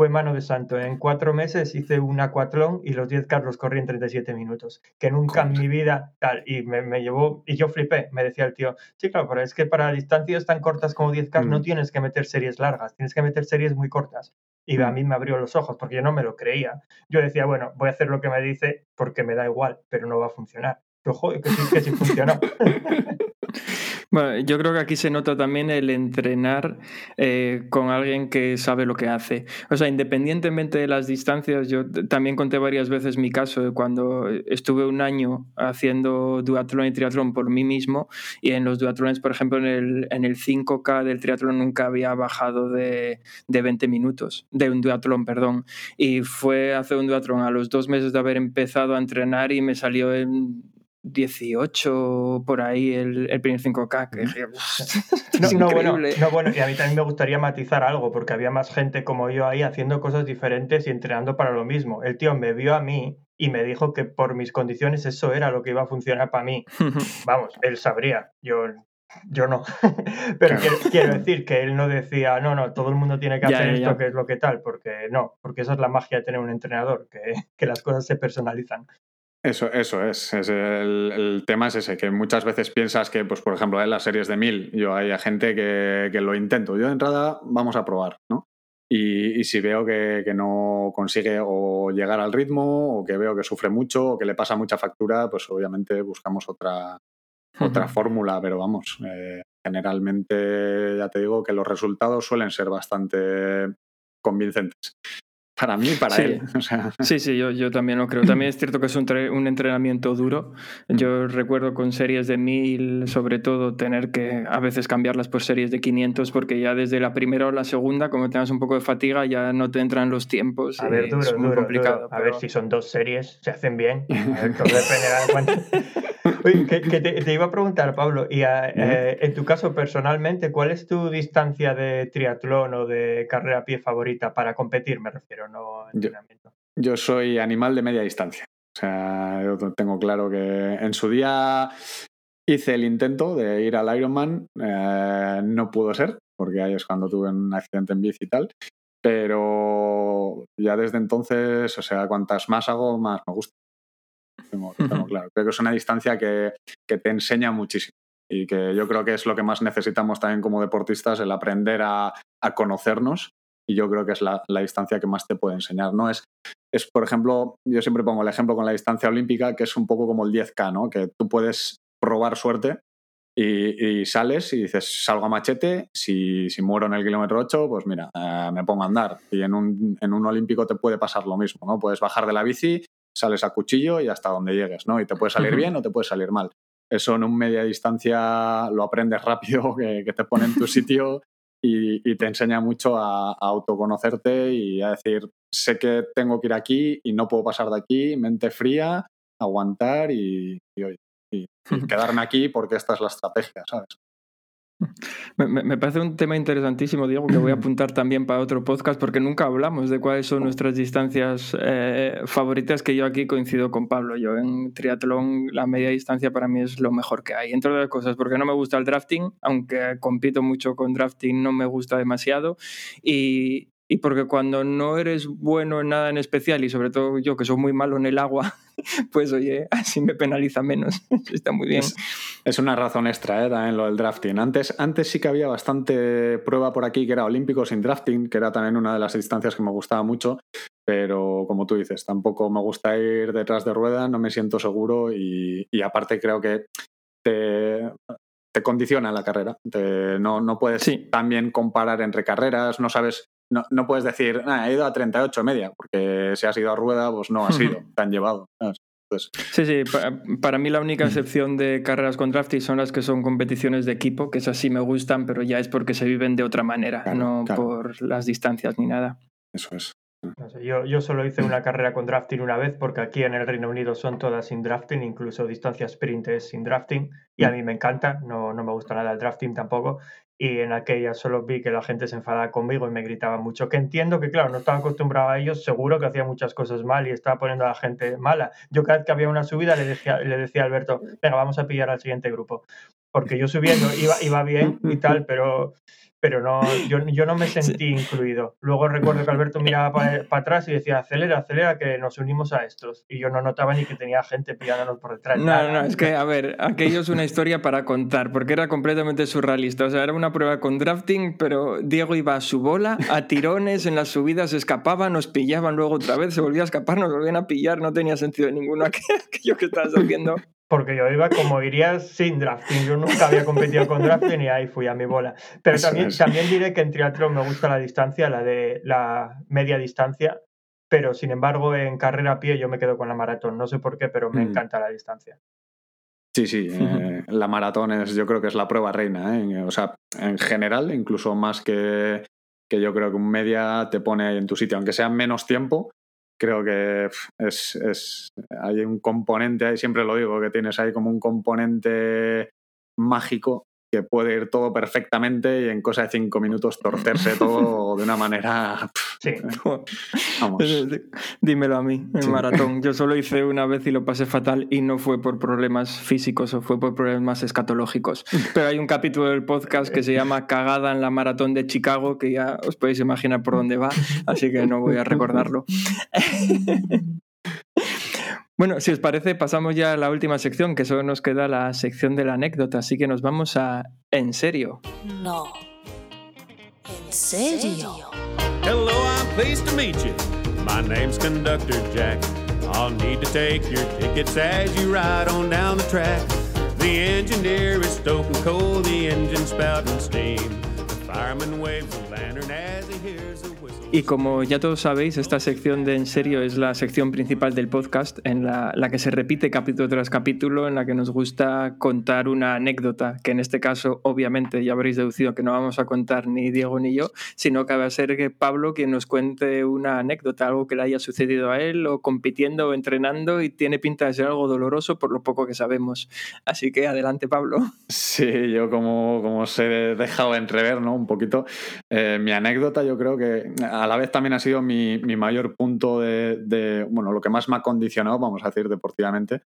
fue mano de santo. En cuatro meses hice un acuatlón y los 10 carros corrí en 37 minutos. Que nunca en mi vida tal. Y me, llevó, y yo flipé. Me decía el tío, sí, claro, pero es que para distancias tan cortas como 10K no mm. tienes que meter series largas, tienes que meter series muy cortas. Y a mm. mí me abrió los ojos porque yo no me lo creía. Yo decía, bueno, voy a hacer lo que me dice porque me da igual, pero no va a funcionar. Pero joder, que sí, que sí funcionó. Bueno, yo creo que aquí se nota también el entrenar eh, con alguien que sabe lo que hace. O sea, independientemente de las distancias, yo también conté varias veces mi caso de cuando estuve un año haciendo duatlón y triatlón por mí mismo y en los duatlones, por ejemplo, en el, en el 5K del triatlón nunca había bajado de, de 20 minutos, de un duatlón, perdón. Y fue hacer un duatlón a los dos meses de haber empezado a entrenar y me salió en 18 por ahí el, el primer 5K. Que no, bueno, no, bueno, y a mí también me gustaría matizar algo, porque había más gente como yo ahí haciendo cosas diferentes y entrenando para lo mismo. El tío me vio a mí y me dijo que por mis condiciones eso era lo que iba a funcionar para mí. Vamos, él sabría, yo, yo no. Pero quiero, decir que él no decía, no, no, todo el mundo tiene que hacer esto, que es lo que tal, porque no, porque esa es la magia de tener un entrenador, que, que las cosas se personalizan. Eso, eso es. el, tema es ese, que muchas veces piensas que, pues, por ejemplo, en las series de mil, yo hay gente que, lo intento. Yo de entrada vamos a probar, ¿no? Y, si veo que, no consigue o llegar al ritmo, o que veo que sufre mucho, o que le pasa mucha factura, pues obviamente buscamos otra, otra fórmula. Pero vamos, eh, generalmente ya te digo que los resultados suelen ser bastante convincentes para mí para él. Sí, sí, yo, yo, también lo creo. También es cierto que es un, un, entrenamiento duro. Mm. Yo recuerdo con series de 1000, sobre todo, tener que a veces cambiarlas por series de 500, porque ya desde la primera o la segunda, como tengas un poco de fatiga, ya no te entran los tiempos. A ver, duro, es muy complicado. A ver si son dos series, se hacen bien. A ver, todo de Oye, que, te, iba a preguntar, Pablo, y eh, en tu caso personalmente, ¿cuál es tu distancia de triatlón o de carrera a pie favorita para competir, me refiero, entrenamiento? Yo, soy animal de media distancia. O sea, yo tengo claro que en su día hice el intento de ir al Ironman, eh, no pudo ser, porque ahí es cuando tuve un accidente en bici y tal. Pero ya desde entonces, o sea, cuantas más hago, más me gusta claro. Creo que es una distancia que, te enseña muchísimo y que yo creo que es lo que más necesitamos también como deportistas, el aprender a, conocernos y yo creo que es la, distancia que más te puede enseñar. ¿no? Es, es, por ejemplo, yo siempre pongo el ejemplo con la distancia olímpica, que es un poco como el 10K, ¿no? que tú puedes probar suerte y, sales y dices, salgo a machete, si, si muero en el kilómetro 8, pues mira, eh, me pongo a andar. Y en un, en un olímpico te puede pasar lo mismo, ¿no? Puedes bajar de la bici sales a cuchillo y hasta donde llegues, ¿no? Y te puede salir bien o te puede salir mal. Eso en un media distancia lo aprendes rápido, que, te pone en tu sitio y, te enseña mucho a, autoconocerte y a decir, sé que tengo que ir aquí y no puedo pasar de aquí, mente fría, aguantar y, y quedarme aquí porque esta es la estrategia, ¿sabes? Me, parece un tema interesantísimo, Diego, que voy a apuntar también para otro podcast, porque nunca hablamos de cuáles son nuestras distancias eh, favoritas, que yo aquí coincido con Pablo. Yo en triatlón la media distancia para mí es lo mejor que hay, entre otras cosas, porque no me gusta el drafting, aunque compito mucho con drafting, no me gusta demasiado. Y, y porque cuando no eres bueno en nada en especial y sobre todo yo que soy muy malo en el agua, pues oye, así me penaliza menos. Está muy bien. Es, una razón extra, ¿eh? También lo del drafting. Antes, antes sí que había bastante prueba por aquí que era olímpico sin drafting, que era también una de las distancias que me gustaba mucho, pero como tú dices, tampoco me gusta ir detrás de rueda, no me siento seguro y, aparte creo que te, te condiciona la carrera. no, no puedes también comparar entre carreras, no sabes no, no puedes decir, ah, he ido a 38 media, porque si has ido a rueda, pues no has ido, te han llevado. Sí, sí, para, mí la única excepción de carreras con drafting son las que son competiciones de equipo, que esas sí me gustan, pero ya es porque se viven de otra manera, no por las distancias ni nada. Eso es. yo, yo solo hice una carrera con drafting una vez porque aquí en el Reino Unido son todas sin drafting, incluso distancia sprint es sin drafting y a mí me encanta, no, no me gusta nada el drafting tampoco y en aquella solo vi que la gente se enfadaba conmigo y me gritaba mucho, que entiendo que claro, no estaba acostumbrado a ellos, seguro que hacía muchas cosas mal y estaba poniendo a la gente mala. Yo cada vez que había una subida le decía, le decía a Alberto, venga, vamos a pillar al siguiente grupo, porque yo subiendo iba, iba bien y tal, pero pero no, yo, yo no me sentí incluido. Luego recuerdo que Alberto miraba para atrás y decía, acelera, acelera, que nos unimos a estos. Y yo no notaba ni que tenía gente pillándonos por detrás. No, no, es que, a ver, aquello es una historia para contar, porque era completamente surrealista. O sea, era una prueba con drafting, pero Diego iba a su bola, a tirones, en las subidas escapaba, nos pillaban luego otra vez, se volvía a escapar, nos volvían a pillar, no tenía sentido ninguno aquello que estabas haciendo porque yo iba como irías sin drafting. Yo nunca había competido con drafting y ahí fui a mi bola. Pero también, también diré que en triatlón me gusta la distancia, la de la media distancia, pero sin embargo en carrera a pie yo me quedo con la maratón. No sé por qué, pero me mm. encanta la distancia. Sí, sí, eh, la maratón es, yo creo que es la prueba reina. ¿eh? O sea, en general, incluso más que, que yo creo que un media te pone en tu sitio, aunque sea menos tiempo, creo que es, es, hay un componente siempre lo digo, que tienes ahí como un componente mágico que puede ir todo perfectamente y en cosa de cinco minutos torcerse todo de una manera. Sí. Vamos. Dímelo a mí, en maratón. Yo solo hice una vez y lo pasé fatal y no fue por problemas físicos o fue por problemas escatológicos. Pero hay un capítulo del podcast que se llama Cagada en la maratón de Chicago que ya os podéis imaginar por dónde va, así que no voy a recordarlo. Bueno, si os parece, pasamos ya a la última sección, que solo nos queda la sección de la anécdota, así que nos vamos a En serio. No. En serio. Hello, I'm pleased to meet you. My name's Conductor Jack. I'll need to take your tickets as you ride on down the track. The engineer is stoking coal, the engine spouting steam. The fireman waves a lantern as he hears the y como ya todos sabéis, esta sección de En serio es la sección principal del podcast, en la, la, que se repite capítulo tras capítulo, en la que nos gusta contar una anécdota, que en este caso, obviamente, ya habréis deducido que no vamos a contar ni Diego ni yo, sino que va a ser que Pablo quien nos cuente una anécdota, algo que le haya sucedido a él, o compitiendo o entrenando, y tiene pinta de ser algo doloroso por lo poco que sabemos. Así que adelante, Pablo. Sí, yo como, como os he dejado entrever ¿no? un poquito, eh, mi anécdota yo creo que a la vez también ha sido mi, mayor punto de, bueno, lo que más me ha condicionado, vamos a decir, deportivamente.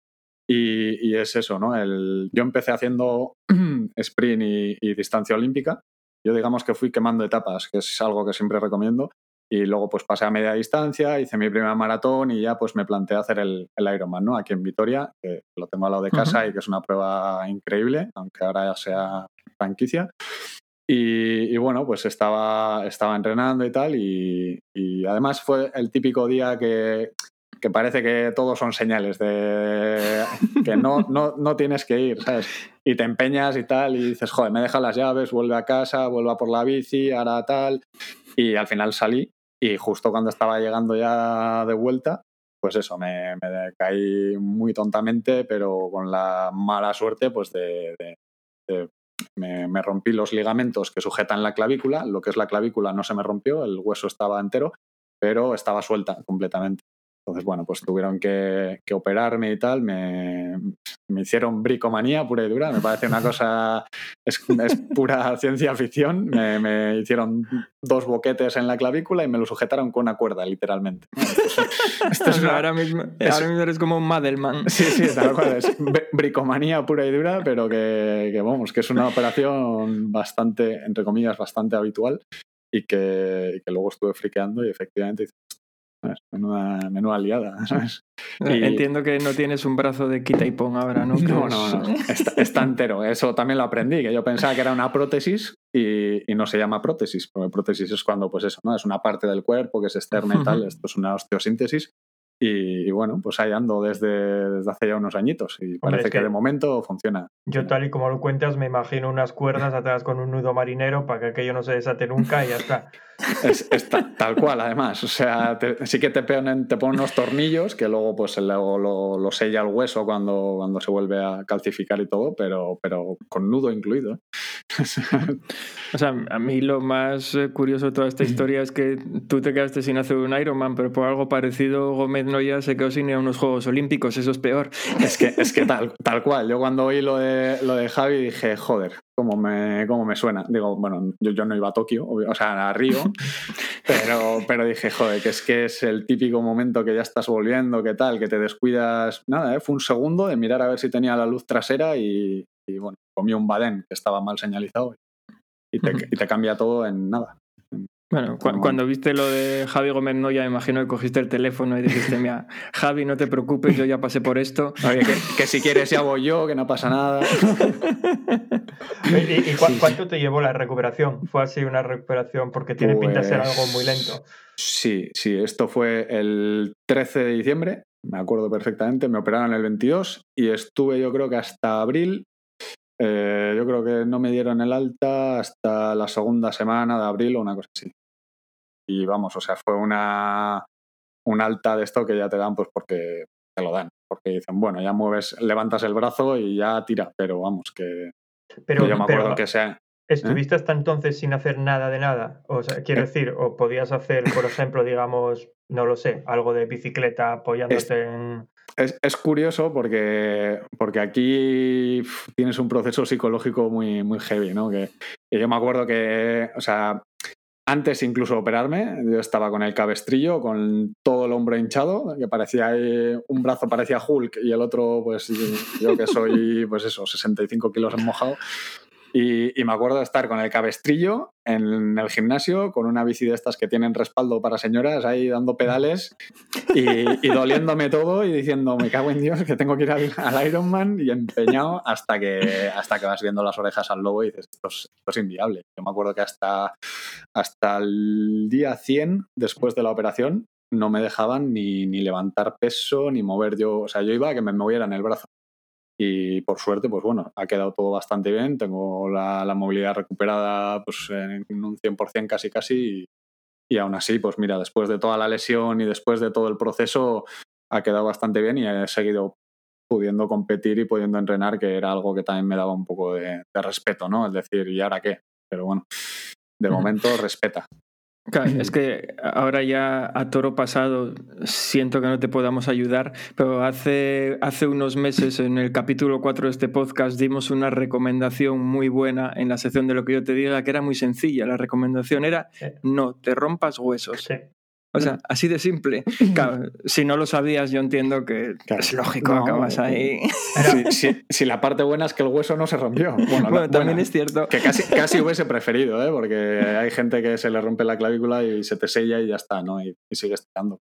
Y, es eso, ¿no? El, yo empecé haciendo sprint y, distancia olímpica. Yo digamos que fui quemando etapas, que es algo que siempre recomiendo. Y luego pues pasé a media distancia, hice mi primera maratón y ya pues me planteé hacer el, el Ironman, ¿no? Aquí en Vitoria, que lo tengo al lado de casa y que es una prueba increíble, aunque ahora ya sea franquicia. Y, bueno, pues estaba, estaba entrenando y tal, y, además fue el típico día que, que, parece que todos son señales de que no, no, no, tienes que ir, ¿sabes? Y te empeñas y tal, y dices, joder, me deja las llaves, vuelve a casa, vuelva por la bici, ahora tal. Y al final salí, y justo cuando estaba llegando ya de vuelta, pues eso, me, me caí muy tontamente, pero con la mala suerte pues de, de me, rompí los ligamentos que sujetan la clavícula. Lo que es la clavícula no se me rompió, el hueso estaba entero, pero estaba suelta completamente. Entonces, bueno, pues tuvieron que, operarme y tal. Me, hicieron bricomanía pura y dura. Me parece una cosa, es, pura ciencia ficción. Me, hicieron dos boquetes en la clavícula y me lo sujetaron con una cuerda, literalmente. Esto es ahora, mismo, eres como un Madelman. Sí, sí, tal cual. Es bricomanía pura y dura, pero que, que, vamos, que es una operación bastante, entre comillas, bastante habitual y que, y que luego estuve friqueando y efectivamente Menuda, menuda liada, Entiendo que no tienes un brazo de quita y pon ahora, ¿no? No, no, no. Está, entero. Eso también lo aprendí, que yo pensaba que era una prótesis y, no se llama prótesis, porque prótesis es cuando, pues eso, ¿no? Es una parte del cuerpo que es externa y tal. Esto es una osteosíntesis. Y, bueno, pues ahí ando desde, desde hace ya unos añitos y parece que, de momento funciona. Yo tal y como lo cuentas me imagino unas cuerdas atadas con un nudo marinero para que aquello no se desate nunca y ya está. Es, tal cual, además. O sea, sí que te ponen, te ponen unos tornillos que luego pues luego lo, lo, sella el hueso cuando, cuando se vuelve a calcificar y todo, pero, pero con nudo incluido. o sea, a mí lo más eh, curioso de toda esta historia es que tú te quedaste sin hacer un Ironman, pero por algo parecido Gómez Noya se quedó sin ir a unos Juegos Olímpicos, eso es peor. Es que, es que tal, tal cual. Yo cuando oí lo de, lo de Javi dije, joder, cómo me, cómo me suena. Digo, bueno, yo, yo no iba a Tokio, o sea, a Río, pero, pero dije, joder, que es que es el típico momento que ya estás volviendo, que tal, que te descuidas. Nada, ¿eh? fue un segundo de mirar a ver si tenía la luz trasera y, bueno, comí un badén que estaba mal señalizado y te, y te cambia todo en nada. Bueno, cuando viste lo de Javi Gómez no, ya me imagino que cogiste el teléfono y dijiste, mira, Javi, no te preocupes, yo ya pasé por esto. que, si quieres ya voy yo, que no pasa nada. ¿Y, cuánto te llevó la recuperación? ¿Fue así una recuperación porque tiene pinta de ser algo muy lento? Sí, sí, esto fue el 13 de diciembre, me acuerdo perfectamente, me operaron el 22 y estuve yo creo que hasta abril eh, yo creo que no me dieron el alta hasta la segunda semana de abril o una cosa así. Y vamos, o sea, fue una, un alta de esto que ya te dan pues porque te lo dan. Porque dicen, bueno, ya mueves, levantas el brazo y ya tira, pero vamos, que, pero, yo me acuerdo que sea. ¿eh? ¿Estuviste hasta entonces sin hacer nada de nada? O sea, quiero eh. decir, o podías hacer, por ejemplo, digamos, no lo sé, algo de bicicleta apoyándote en. Es, curioso porque, porque aquí tienes un proceso psicológico muy, muy heavy, ¿no? Que, que, yo me acuerdo que, o sea, antes incluso de operarme, yo estaba con el cabestrillo, con todo el hombro hinchado, que parecía un brazo parecía Hulk y el otro, pues yo que soy, pues eso, 65 kilos en mojado. Y, me acuerdo de estar con el cabestrillo en el gimnasio, con una bici de estas que tienen respaldo para señoras, ahí dando pedales y, doliéndome todo y diciendo, me cago en Dios, que tengo que ir al, Ironman y empeñado hasta que, hasta que vas viendo las orejas al lobo y dices, esto es, inviable. Yo me acuerdo que hasta, hasta el día 100, después de la operación, no me dejaban ni, ni levantar peso, ni mover yo, o sea, yo iba a que me movieran el brazo. Y por suerte, pues bueno, ha quedado todo bastante bien. Tengo la, la movilidad recuperada pues, en un 100% casi casi. Y, y, aún así, pues mira, después de toda la lesión y después de todo el proceso, ha quedado bastante bien y he seguido pudiendo competir y pudiendo entrenar, que era algo que también me daba un poco de, de respeto, ¿no? Es decir, ¿y ahora qué? Pero bueno, de momento respeta es que ahora ya a toro pasado siento que no te podamos ayudar, pero hace, hace unos meses en el capítulo 4 de este podcast dimos una recomendación muy buena en la sección de lo que yo te diga, que era muy sencilla. La recomendación era no te rompas huesos. O sea, así de simple. si no lo sabías, yo entiendo que es lógico, acabas ahí. Si, la parte buena es que el hueso no se rompió. Bueno, también es cierto. Que casi, casi hubiese preferido, ¿eh? porque hay gente que se le rompe la clavícula y se te sella y ya está, ¿no? Y, sigue estirando.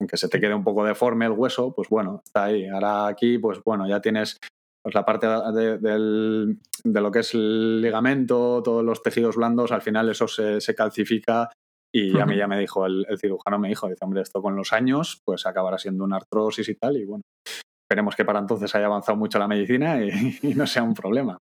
Aunque se te quede un poco deforme el hueso, pues bueno, está ahí. Ahora aquí, pues bueno, ya tienes pues la parte de, de, lo que es el ligamento, todos los tejidos blandos, al final eso se, se calcifica y a mí ya me dijo, el, cirujano me dijo, dice, hombre, esto con los años, pues acabará siendo una artrosis y tal, y bueno, esperemos que para entonces haya avanzado mucho la medicina y, no sea un problema.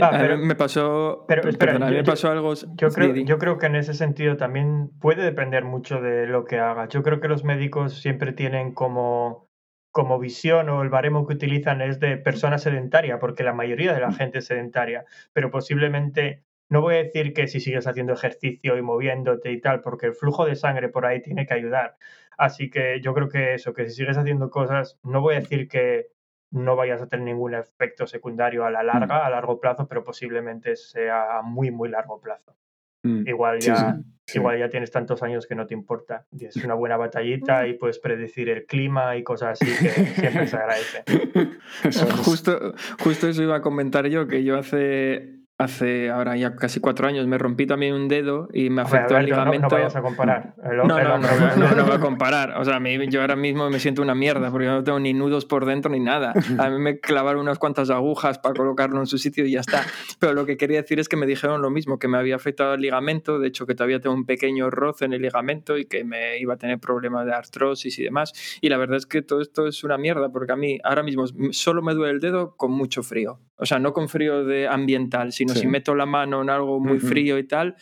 Ah, me pasó, pero, espera, me pasó algo. Yo creo, yo creo que en ese sentido también puede depender mucho de lo que haga. Yo creo que los médicos siempre tienen como, como visión o el baremo que utilizan es de persona sedentaria, porque la mayoría de la gente es sedentaria, pero posiblemente no voy a decir que si sigues haciendo ejercicio y moviéndote y tal, porque el flujo de sangre por ahí tiene que ayudar. Así que yo creo que eso, que si sigues haciendo cosas, no voy a decir que no vayas a tener ningún efecto secundario a la larga, mm. a largo plazo, pero posiblemente sea a muy, muy largo plazo. Mm. Igual, ya, igual ya tienes tantos años que no te importa. es una buena batallita y puedes predecir el clima y cosas así que siempre se agradece. Justo, justo eso iba a comentar yo, que yo hace hace ahora ya casi cuatro años me rompí también un dedo y me afectó el ligamento. No, vayas a comparar. no, no, no, no, voy a comparar. O sea, yo ahora mismo me siento una mierda porque no tengo ni nudos por dentro ni nada. A mí me clavaron unas cuantas agujas para colocarlo en su sitio y ya está. Pero lo que quería decir es que me dijeron lo mismo, que me había afectado el ligamento, de hecho que todavía tengo un pequeño roce en el ligamento y que me iba a tener problemas de artrosis y demás. Y la verdad es que todo esto es una mierda porque a mí ahora mismo solo me duele el dedo con mucho frío. O sea, no con frío de ambiental, sino si meto la mano en algo muy frío y tal,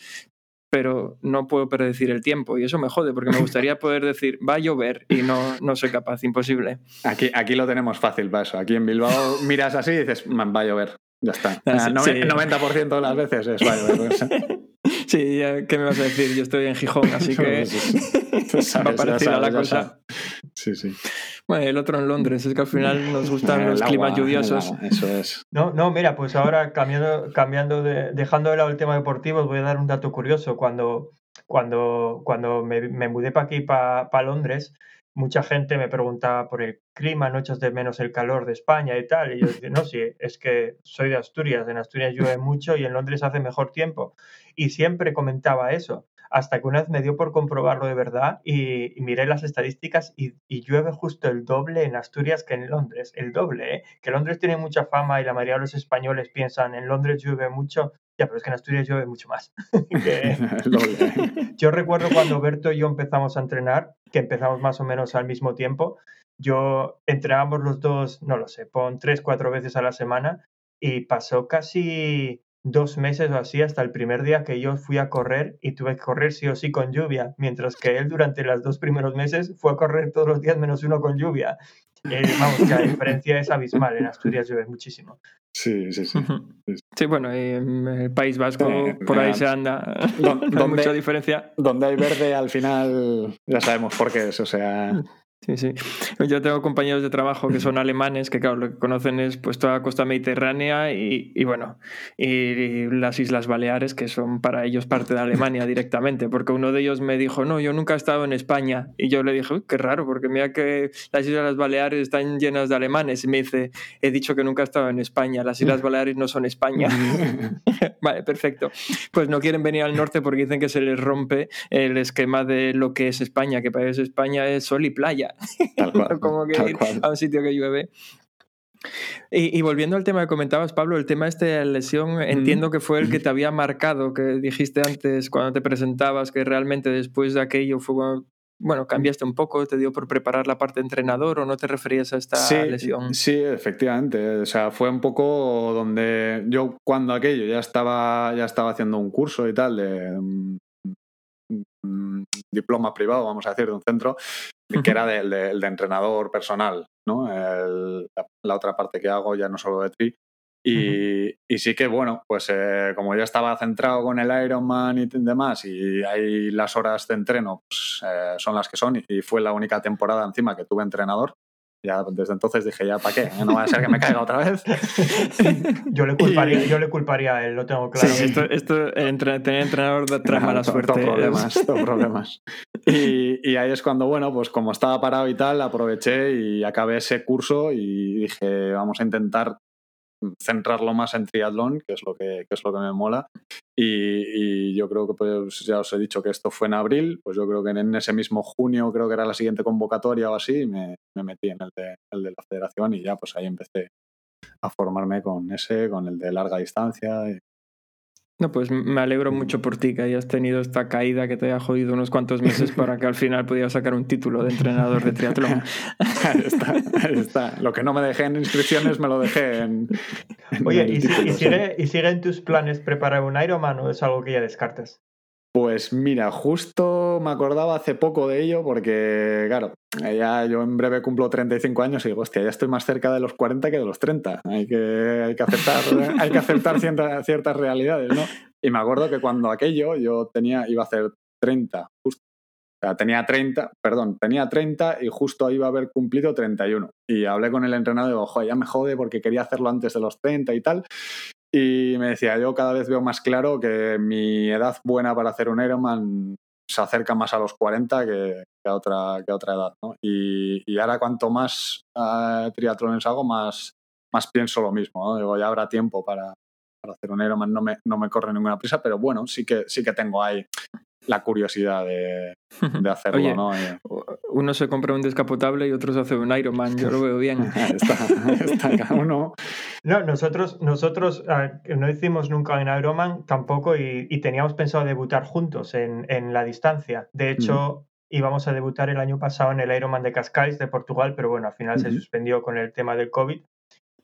pero no puedo predecir el tiempo y eso me jode porque me gustaría poder decir va a llover y no, no soy capaz, imposible. Aquí, aquí lo tenemos fácil para eso. Aquí en Bilbao miras así y dices va a llover. Ya está. Ah, el 90% de las veces es va a llover. Sí, ¿qué me vas a decir? Yo estoy en Gijón, así que va a parecer a la cosa. Sí, sí. Bueno, el otro en Londres, es que al final nos gustan los climas lluviosos. eso es. No, no, mira, pues ahora cambiando, cambiando de, dejando de lado el tema deportivo, os voy a dar un dato curioso. Cuando, cuando, cuando me, me mudé para aquí, para Londres, mucha gente me preguntaba por el clima, no echas de menos el calor de España y tal. Y yo decía, no, sí, es que soy de Asturias, en Asturias llueve mucho y en Londres hace mejor tiempo. Y siempre comentaba eso hasta que una vez me dio por comprobarlo de verdad y, miré las estadísticas y, llueve justo el doble en Asturias que en Londres, el doble, ¿eh? que Londres tiene mucha fama y la mayoría de los españoles piensan en Londres llueve mucho, ya, pero es que en Asturias llueve mucho más. yo recuerdo cuando Berto y yo empezamos a entrenar, que empezamos más o menos al mismo tiempo, yo entrenábamos los dos, no lo sé, pon tres, cuatro veces a la semana y pasó casi dos meses o así hasta el primer día que yo fui a correr y tuve que correr sí o sí con lluvia, mientras que él durante los dos primeros meses fue a correr todos los días menos uno con lluvia. Eh, vamos, que la diferencia es abismal, en Asturias llueve muchísimo. Sí, sí, sí. Sí, bueno, en el País Vasco eh, por ahí se anda. Donde, mucha diferencia. Donde hay verde al final ya sabemos por qué es, o sea... Sí, sí. Yo tengo compañeros de trabajo que son alemanes, que claro, lo que conocen es pues toda la costa mediterránea y, y bueno, y, las Islas Baleares, que son para ellos parte de Alemania directamente, porque uno de ellos me dijo, no, yo nunca he estado en España. Y yo le dije, qué raro, porque mira que las Islas Baleares están llenas de alemanes. Y me dice, he dicho que nunca he estado en España, las Islas Baleares no son España. vale, perfecto. Pues no quieren venir al norte porque dicen que se les rompe el esquema de lo que es España, que para ellos España es sol y playa. Como que ir a un sitio que llueve. Y, volviendo al tema que comentabas, Pablo, el tema este de la lesión, entiendo que fue el que te había marcado, que dijiste antes cuando te presentabas, que realmente después de aquello fue bueno, cambiaste un poco, te dio por preparar la parte de entrenador o no te referías a esta lesión. Sí, efectivamente. O sea, fue un poco donde yo cuando aquello ya estaba, ya estaba haciendo un curso y tal de mm, mm, diploma privado, vamos a decir, de un centro, que era del de, entrenador personal, ¿no? la, otra parte que hago ya no solo de tri. Y, y sí que, bueno, pues eh, como ya estaba centrado con el Ironman y demás, y ahí las horas de entreno pues, eh, son las que son, y fue la única temporada encima que tuve entrenador, ya desde entonces dije, ya, ¿para qué? No va a ser que me caiga otra vez. yo, le culparía, yo le culparía a él, lo tengo claro. Sí, esto, esto tener entrenador trae mala suerte. Todo problemas, todo problemas. Y, y, ahí es cuando, bueno, pues como estaba parado y tal, aproveché y acabé ese curso y dije, vamos a intentar centrarlo más en triatlón, que es lo que, es lo que me mola. Y, yo creo que, pues ya os he dicho que esto fue en abril, pues yo creo que en ese mismo junio, creo que era la siguiente convocatoria o así, me, me metí en el de, la federación y ya pues ahí empecé a formarme con ese, con el de larga distancia. No, pues me alegro mucho por ti que hayas tenido esta caída que te haya jodido unos cuantos meses para que al final pudieras sacar un título de entrenador de triatlón. ahí está, ahí está. Lo que no me dejé en inscripciones me lo dejé en. Oye, ¿y, sigue, ¿y siguen tus planes preparar un Ironman o es algo que ya descartas? Pues mira, justo me acordaba hace poco de ello porque, claro, ya yo en breve cumplo 35 años y digo, hostia, ya estoy más cerca de los 40 que de los 30. Hay que, hay que aceptar, hay que aceptar ciertas, ciertas realidades, ¿no? Y me acuerdo que cuando aquello yo tenía, iba a hacer 30, justo. O sea, tenía 30, perdón, tenía 30 y justo iba a haber cumplido 31. Y hablé con el entrenador y digo, joder, ya me jode porque quería hacerlo antes de los 30 y tal. Y me decía, yo cada vez veo más claro que mi edad buena para hacer un Ironman se acerca más a los 40 que, a, otra, que otra edad. ¿no? Y, y, ahora cuanto más uh, triatlones hago, más, más pienso lo mismo. ¿no? Digo, ya habrá tiempo para, para hacer un Ironman no me, no me corre ninguna prisa, pero bueno, sí que, sí que tengo ahí la curiosidad de, de hacerlo, ¿no? Eh, uno se compra un descapotable y otro se hace un Ironman, yo lo veo bien. está, cada uno. No, nosotros, nosotros ah, no hicimos nunca un Ironman tampoco y, y teníamos pensado debutar juntos en, en la distancia. De hecho, íbamos a debutar el año pasado en el Ironman de Cascais de Portugal, pero bueno, al final se suspendió con el tema del COVID.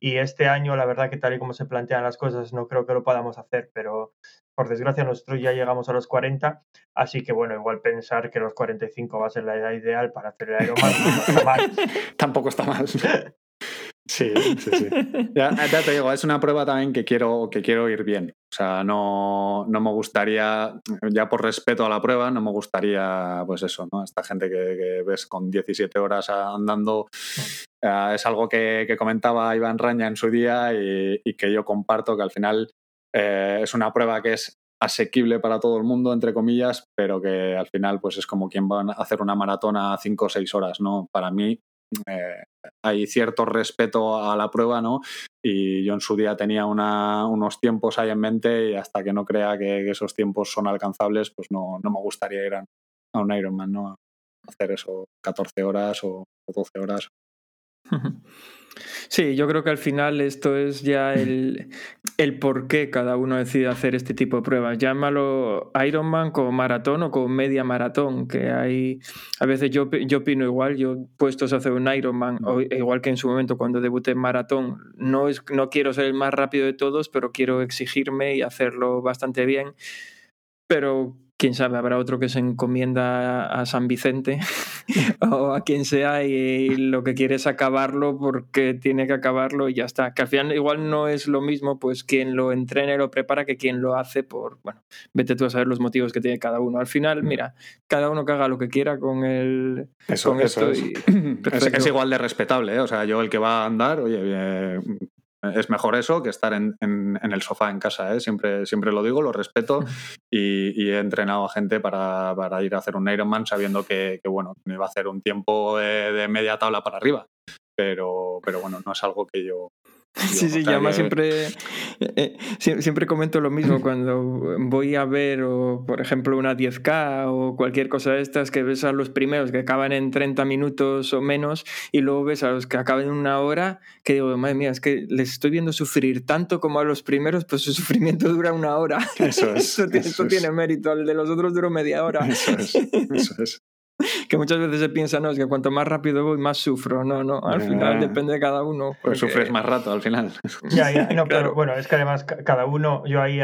Y este año, la verdad que tal y como se plantean las cosas, no creo que lo podamos hacer, pero por desgracia nosotros ya llegamos a los 40, así que bueno, igual pensar que los 45 va a ser la edad ideal para hacer el Ironman no está mal. Tampoco está mal. Sí, sí, sí. Ya, te digo, es una prueba también que quiero, que quiero ir bien. O sea, no, no, me gustaría, ya por respeto a la prueba, no me gustaría, pues eso, ¿no? Esta gente que, ves con 17 horas andando, eh, es algo que, comentaba Iván Raña en su día y, que yo comparto, que al final eh, es una prueba que es asequible para todo el mundo, entre comillas, pero que al final pues es como quien va a hacer una maratona a 5 o 6 horas, ¿no? Para mí eh, hay cierto respeto a la prueba, ¿no? Y yo en su día tenía unos tiempos ahí en mente y hasta que no crea que, esos tiempos son alcanzables, pues no, no me gustaría ir a, un Ironman, ¿no? A hacer eso 14 horas o 12 horas. Sí, yo creo que al final esto es ya el, el por qué cada uno decide hacer este tipo de pruebas. Llámalo Ironman como maratón o como media maratón, que hay, a veces yo, yo opino igual, yo puestos a hacer un Ironman, o, igual que en su momento cuando debuté en maratón, no, es, no quiero ser el más rápido de todos, pero quiero exigirme y hacerlo bastante bien. Pero quién sabe, habrá otro que se encomienda a San Vicente o a quien sea y lo que quiere es acabarlo porque tiene que acabarlo y ya está. Que al final igual no es lo mismo pues quien lo entrene, lo prepara que quien lo hace por, bueno, vete tú a saber los motivos que tiene cada uno. Al final, mira, cada uno que haga lo que quiera con el... Eso, con esto es. es. igual de respetable, ¿eh? o sea, yo el que va a andar, oye, eh, es mejor eso que estar en, el sofá en casa, ¿eh? siempre, siempre lo digo, lo respeto y, he entrenado a gente para, ir a hacer un Ironman sabiendo que, bueno, me va a hacer un tiempo de, media tabla para arriba, pero, pero bueno, no es algo que yo, Sí, sí, siempre, eh, siempre comento lo mismo cuando voy a ver, o, por ejemplo, una 10K o cualquier cosa de estas, que ves a los primeros que acaban en 30 minutos o menos y luego ves a los que acaban en una hora, que digo, madre mía, es que les estoy viendo sufrir tanto como a los primeros, pues su sufrimiento dura una hora. Eso es. eso, tiene mérito, el de los otros duró media hora. Eso es. Eso es que muchas veces se piensa, no, es que cuanto más rápido voy, más sufro. No, no, al final depende de cada uno. Pues sufres más rato al final. Ya, ya, no, pero bueno, es que además cada uno, yo ahí,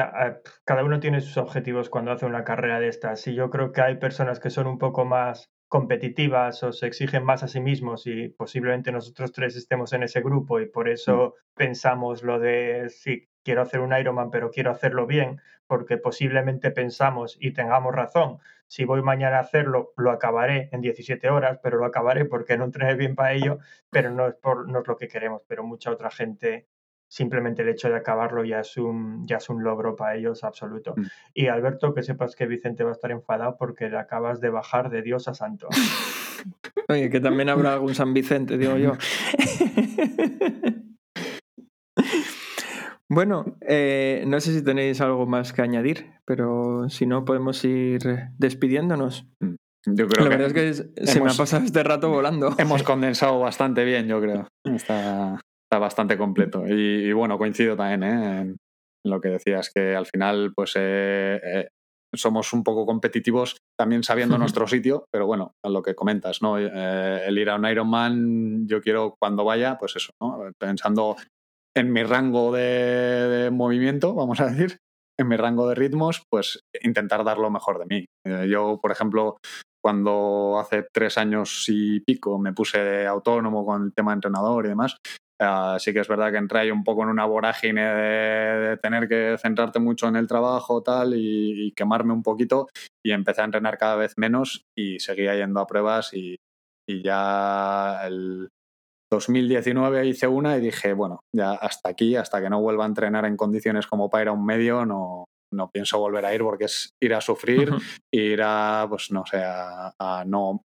cada uno tiene sus objetivos cuando hace una carrera de estas. Y yo creo que hay personas que son un poco más competitivas o se exigen más a sí mismos y posiblemente nosotros tres estemos en ese grupo y por eso mm. pensamos lo de sí, quiero hacer un Ironman pero quiero hacerlo bien porque posiblemente pensamos y tengamos razón si voy mañana a hacerlo, lo acabaré en 17 horas, pero lo acabaré porque no entrené bien para ello, pero no es, por, no es lo que queremos. Pero mucha otra gente, simplemente el hecho de acabarlo ya es un, ya es un logro para ellos absoluto. Mm. Y Alberto, que sepas que Vicente va a estar enfadado porque le acabas de bajar de Dios a santo. Oye, que también habrá algún San Vicente, digo yo. Bueno, eh, no sé si tenéis algo más que añadir, pero si no, podemos ir despidiéndonos. Mm, yo creo La verdad es que se me ha pasado este rato volando. Hemos condensado bastante bien, yo creo. Está, bastante completo. Y, bueno, coincido también ¿eh? en lo que decías, que al final, pues eh, somos un poco competitivos también sabiendo nuestro sitio, pero bueno, a lo que comentas, ¿no? el ir a un Ironman, yo quiero cuando vaya, pues eso, ¿no? Pensando en mi rango de, movimiento, vamos a decir, en mi rango de ritmos, pues intentar dar lo mejor de mí. Eh, yo, por ejemplo, cuando hace tres años y pico me puse autónomo con el tema de entrenador y demás, uh, sí que es verdad que entré ahí un poco en una vorágine de, tener que centrarte mucho en el trabajo tal y, y, quemarme un poquito y empecé a entrenar cada vez menos y seguía yendo a pruebas y, y ya el, 2019 hice una y dije, bueno, ya hasta aquí, hasta que no vuelva a entrenar en condiciones como para ir a un medio, no, no pienso volver a ir porque es ir a sufrir, ir a, pues no sé, a, no,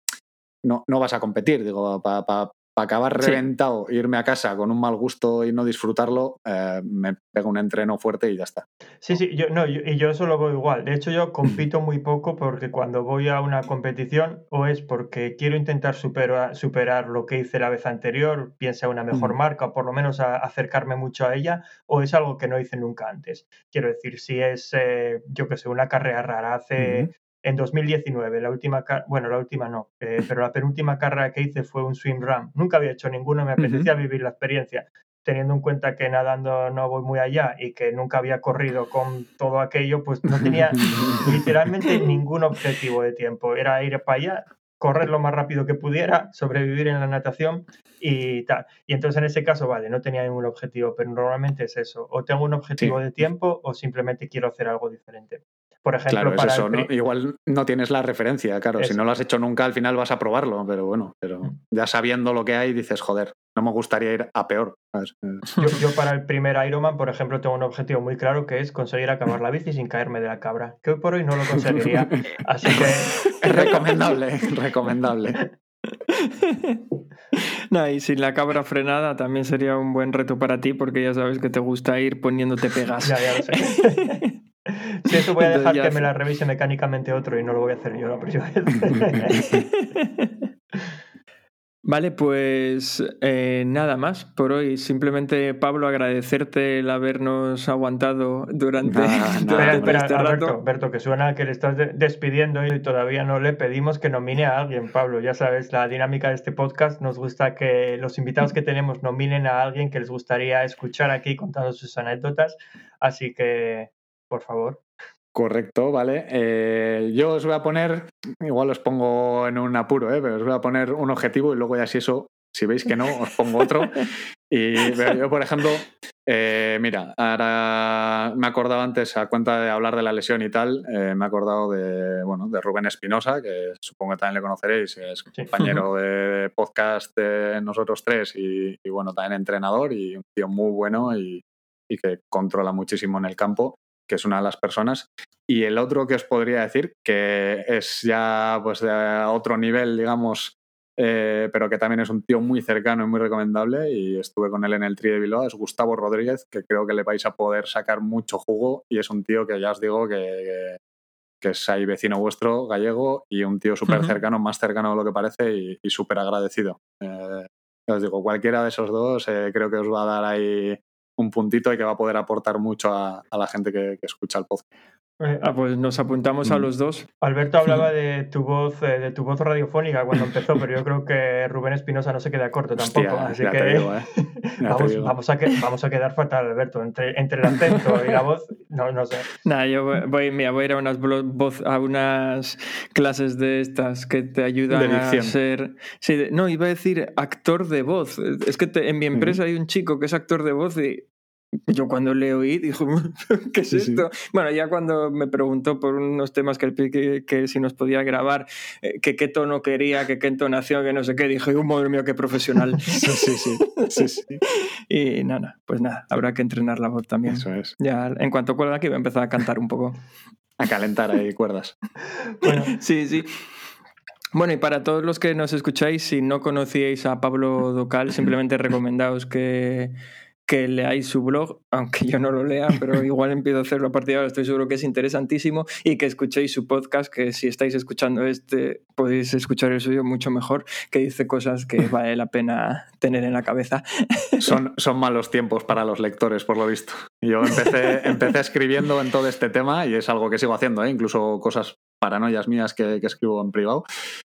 no, no vas a competir, digo, para para acabar reventado, irme a casa con un mal gusto y no disfrutarlo, eh, me pego un entreno fuerte y ya está. Sí, sí, yo, no, y yo eso lo veo igual. De hecho, yo compito muy poco porque cuando voy a una competición o es porque quiero intentar superar, superar lo que hice la vez anterior, piensa una mejor marca o por lo menos acercarme mucho a ella, o es algo que no hice nunca antes. Quiero decir, si es, eh, yo que sé, una carrera rara hace en 2019, la última, bueno, la última no, eh, pero la penúltima carrera que hice fue un swim run. Nunca había hecho ninguno, me apetecía vivir la experiencia, teniendo en cuenta que nadando no voy muy allá y que nunca había corrido con todo aquello, pues no tenía literalmente ningún objetivo de tiempo. Era ir para allá, correr lo más rápido que pudiera, sobrevivir en la natación y tal. Y entonces en ese caso, vale, no tenía ningún objetivo, pero normalmente es eso, o tengo un objetivo de tiempo o simplemente quiero hacer algo diferente. Por ejemplo, claro, es eso, igual no tienes la referencia, claro, si no lo has hecho nunca al final vas a probarlo, pero bueno, pero mm. ya sabiendo lo que hay dices, joder, no me gustaría ir a peor. Yo, para el primer Ironman, por ejemplo, tengo un objetivo muy claro que es conseguir acabar la bici sin caerme de la cabra, que hoy por hoy no lo conseguiría, así que... Es recomendable, recomendable. No, y sin la cabra frenada también sería un buen reto para ti porque ya sabes que te gusta ir poniéndote pegas. Ya, ya lo sé. Si eso voy a dejar que me la revise mecánicamente otro y no lo voy a hacer yo la próxima vez. Vale, pues eh, nada más por hoy. Simplemente, Pablo, agradecerte el habernos aguantado durante, este rato. Alberto, que suena que le estás despidiendo y todavía no le pedimos que nomine a alguien, Pablo. Ya sabes, la dinámica de este podcast nos gusta que los invitados que tenemos nominen a alguien que les gustaría escuchar aquí contando sus anécdotas. Así que por favor. Correcto, vale. Eh, yo os voy a poner, igual os pongo en un apuro, ¿eh? pero os voy a poner un objetivo y luego ya si eso, si veis que no, os pongo otro. Y yo, por ejemplo, eh, mira, ahora me he acordado antes, a cuenta de hablar de la lesión y tal, me he acordado de, bueno, de Rubén Espinosa, que supongo que también le conoceréis, es compañero de podcast de nosotros tres y, bueno, también entrenador y un tío muy bueno y que controla muchísimo en el campo que es una de las personas. Y el otro que os podría decir, que es ya pues de otro nivel, digamos, eh, pero que también es un tío muy cercano y muy recomendable, y estuve con él en el Tri de Bilbao, es Gustavo Rodríguez, que creo que le vais a poder sacar mucho jugo, y es un tío que ya os digo que, que, es ahí vecino vuestro, gallego, y un tío súper cercano, más cercano de lo que parece, y, súper agradecido. Eh, os digo, cualquiera de esos dos eh, creo que os va a dar ahí un puntito y que va a poder aportar mucho a, la gente que, que escucha el podcast. Eh, ah, pues nos apuntamos a mm. los dos. Alberto hablaba de tu voz, eh, de tu voz radiofónica cuando empezó, pero yo creo que Rubén Espinosa no se queda corto tampoco. así que ¿eh? vamos, a vamos a quedar fatal, Alberto. Entre, entre el acento y la voz, no, no sé. Nada, yo voy, voy a ir a unas voz, a unas clases de estas que te ayudan a ser. Sí, no, iba a decir actor de voz. Es que en mi empresa hay un chico que es actor de voz y yo cuando le oí dijo, ¿qué es esto? Bueno, ya cuando me preguntó por unos temas que, que, que si nos podía grabar, eh, que qué tono quería, que qué entonación, que no sé qué, dije, un madre mío, qué profesional. sí, sí, sí, sí, Y nada, pues nada, habrá que entrenar la voz también. Eso es. Ya en cuanto cuelga aquí voy a empezar a cantar un poco. A calentar ahí cuerdas. bueno, sí, sí. Bueno, y para todos los que nos escucháis, si no conocíais a Pablo Docal, simplemente recomendaos que que leáis su blog, aunque yo no lo lea, pero igual empiezo a hacerlo a partir de ahora, estoy seguro que es interesantísimo, y que escuchéis su podcast, que si estáis escuchando este, podéis escuchar el suyo mucho mejor, que dice cosas que vale la pena tener en la cabeza. Son, son malos tiempos para los lectores, por lo visto. Yo empecé, empecé escribiendo en todo este tema y es algo que sigo haciendo, ¿eh? incluso cosas paranoias mías que, que, escribo en privado,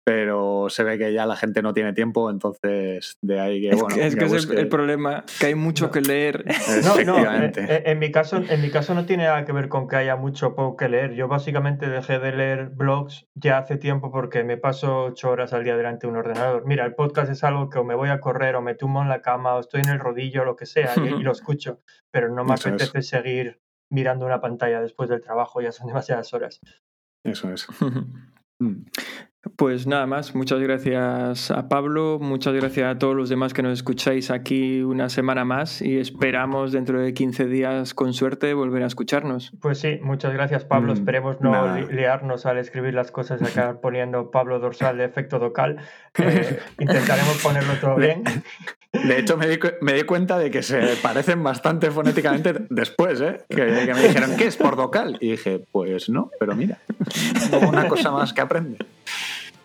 pero se ve que ya la gente no tiene tiempo, entonces de ahí que, bueno... Es que, es el, problema, que hay mucho que leer. No, no, eh, en, mi caso, en mi caso no tiene nada que ver con que haya mucho poco que leer. Yo básicamente dejé de leer blogs ya hace tiempo porque me paso ocho horas al día delante de un ordenador. Mira, el podcast es algo que o me voy a correr o me tumbo en la cama o estoy en el rodillo o lo que sea y, lo escucho, pero no me apetece seguir mirando una pantalla después del trabajo, ya son demasiadas horas. Eso es. Mm. Pues nada más, muchas gracias a Pablo, muchas gracias a todos los demás que nos escucháis aquí una semana más y esperamos dentro de 15 días con suerte volver a escucharnos. Pues sí, muchas gracias Pablo, mm, esperemos no liarnos al escribir las cosas y acabar poniendo Pablo dorsal de efecto docal. Eh, intentaremos ponerlo todo bien. De hecho, me di, cuenta de que se parecen bastante fonéticamente después, ¿eh? Que, me dijeron, ¿qué es por docal? Y dije, pues no, pero mira, una cosa más que aprende.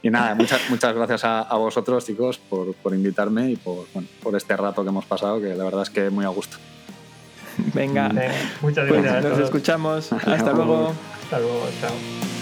Y nada, muchas, muchas gracias a, vosotros, chicos, por, invitarme y por, por este rato que hemos pasado, que la verdad es que muy a gusto. Venga, muchas pues gracias. nos escuchamos. Hasta luego. Hasta luego, chao.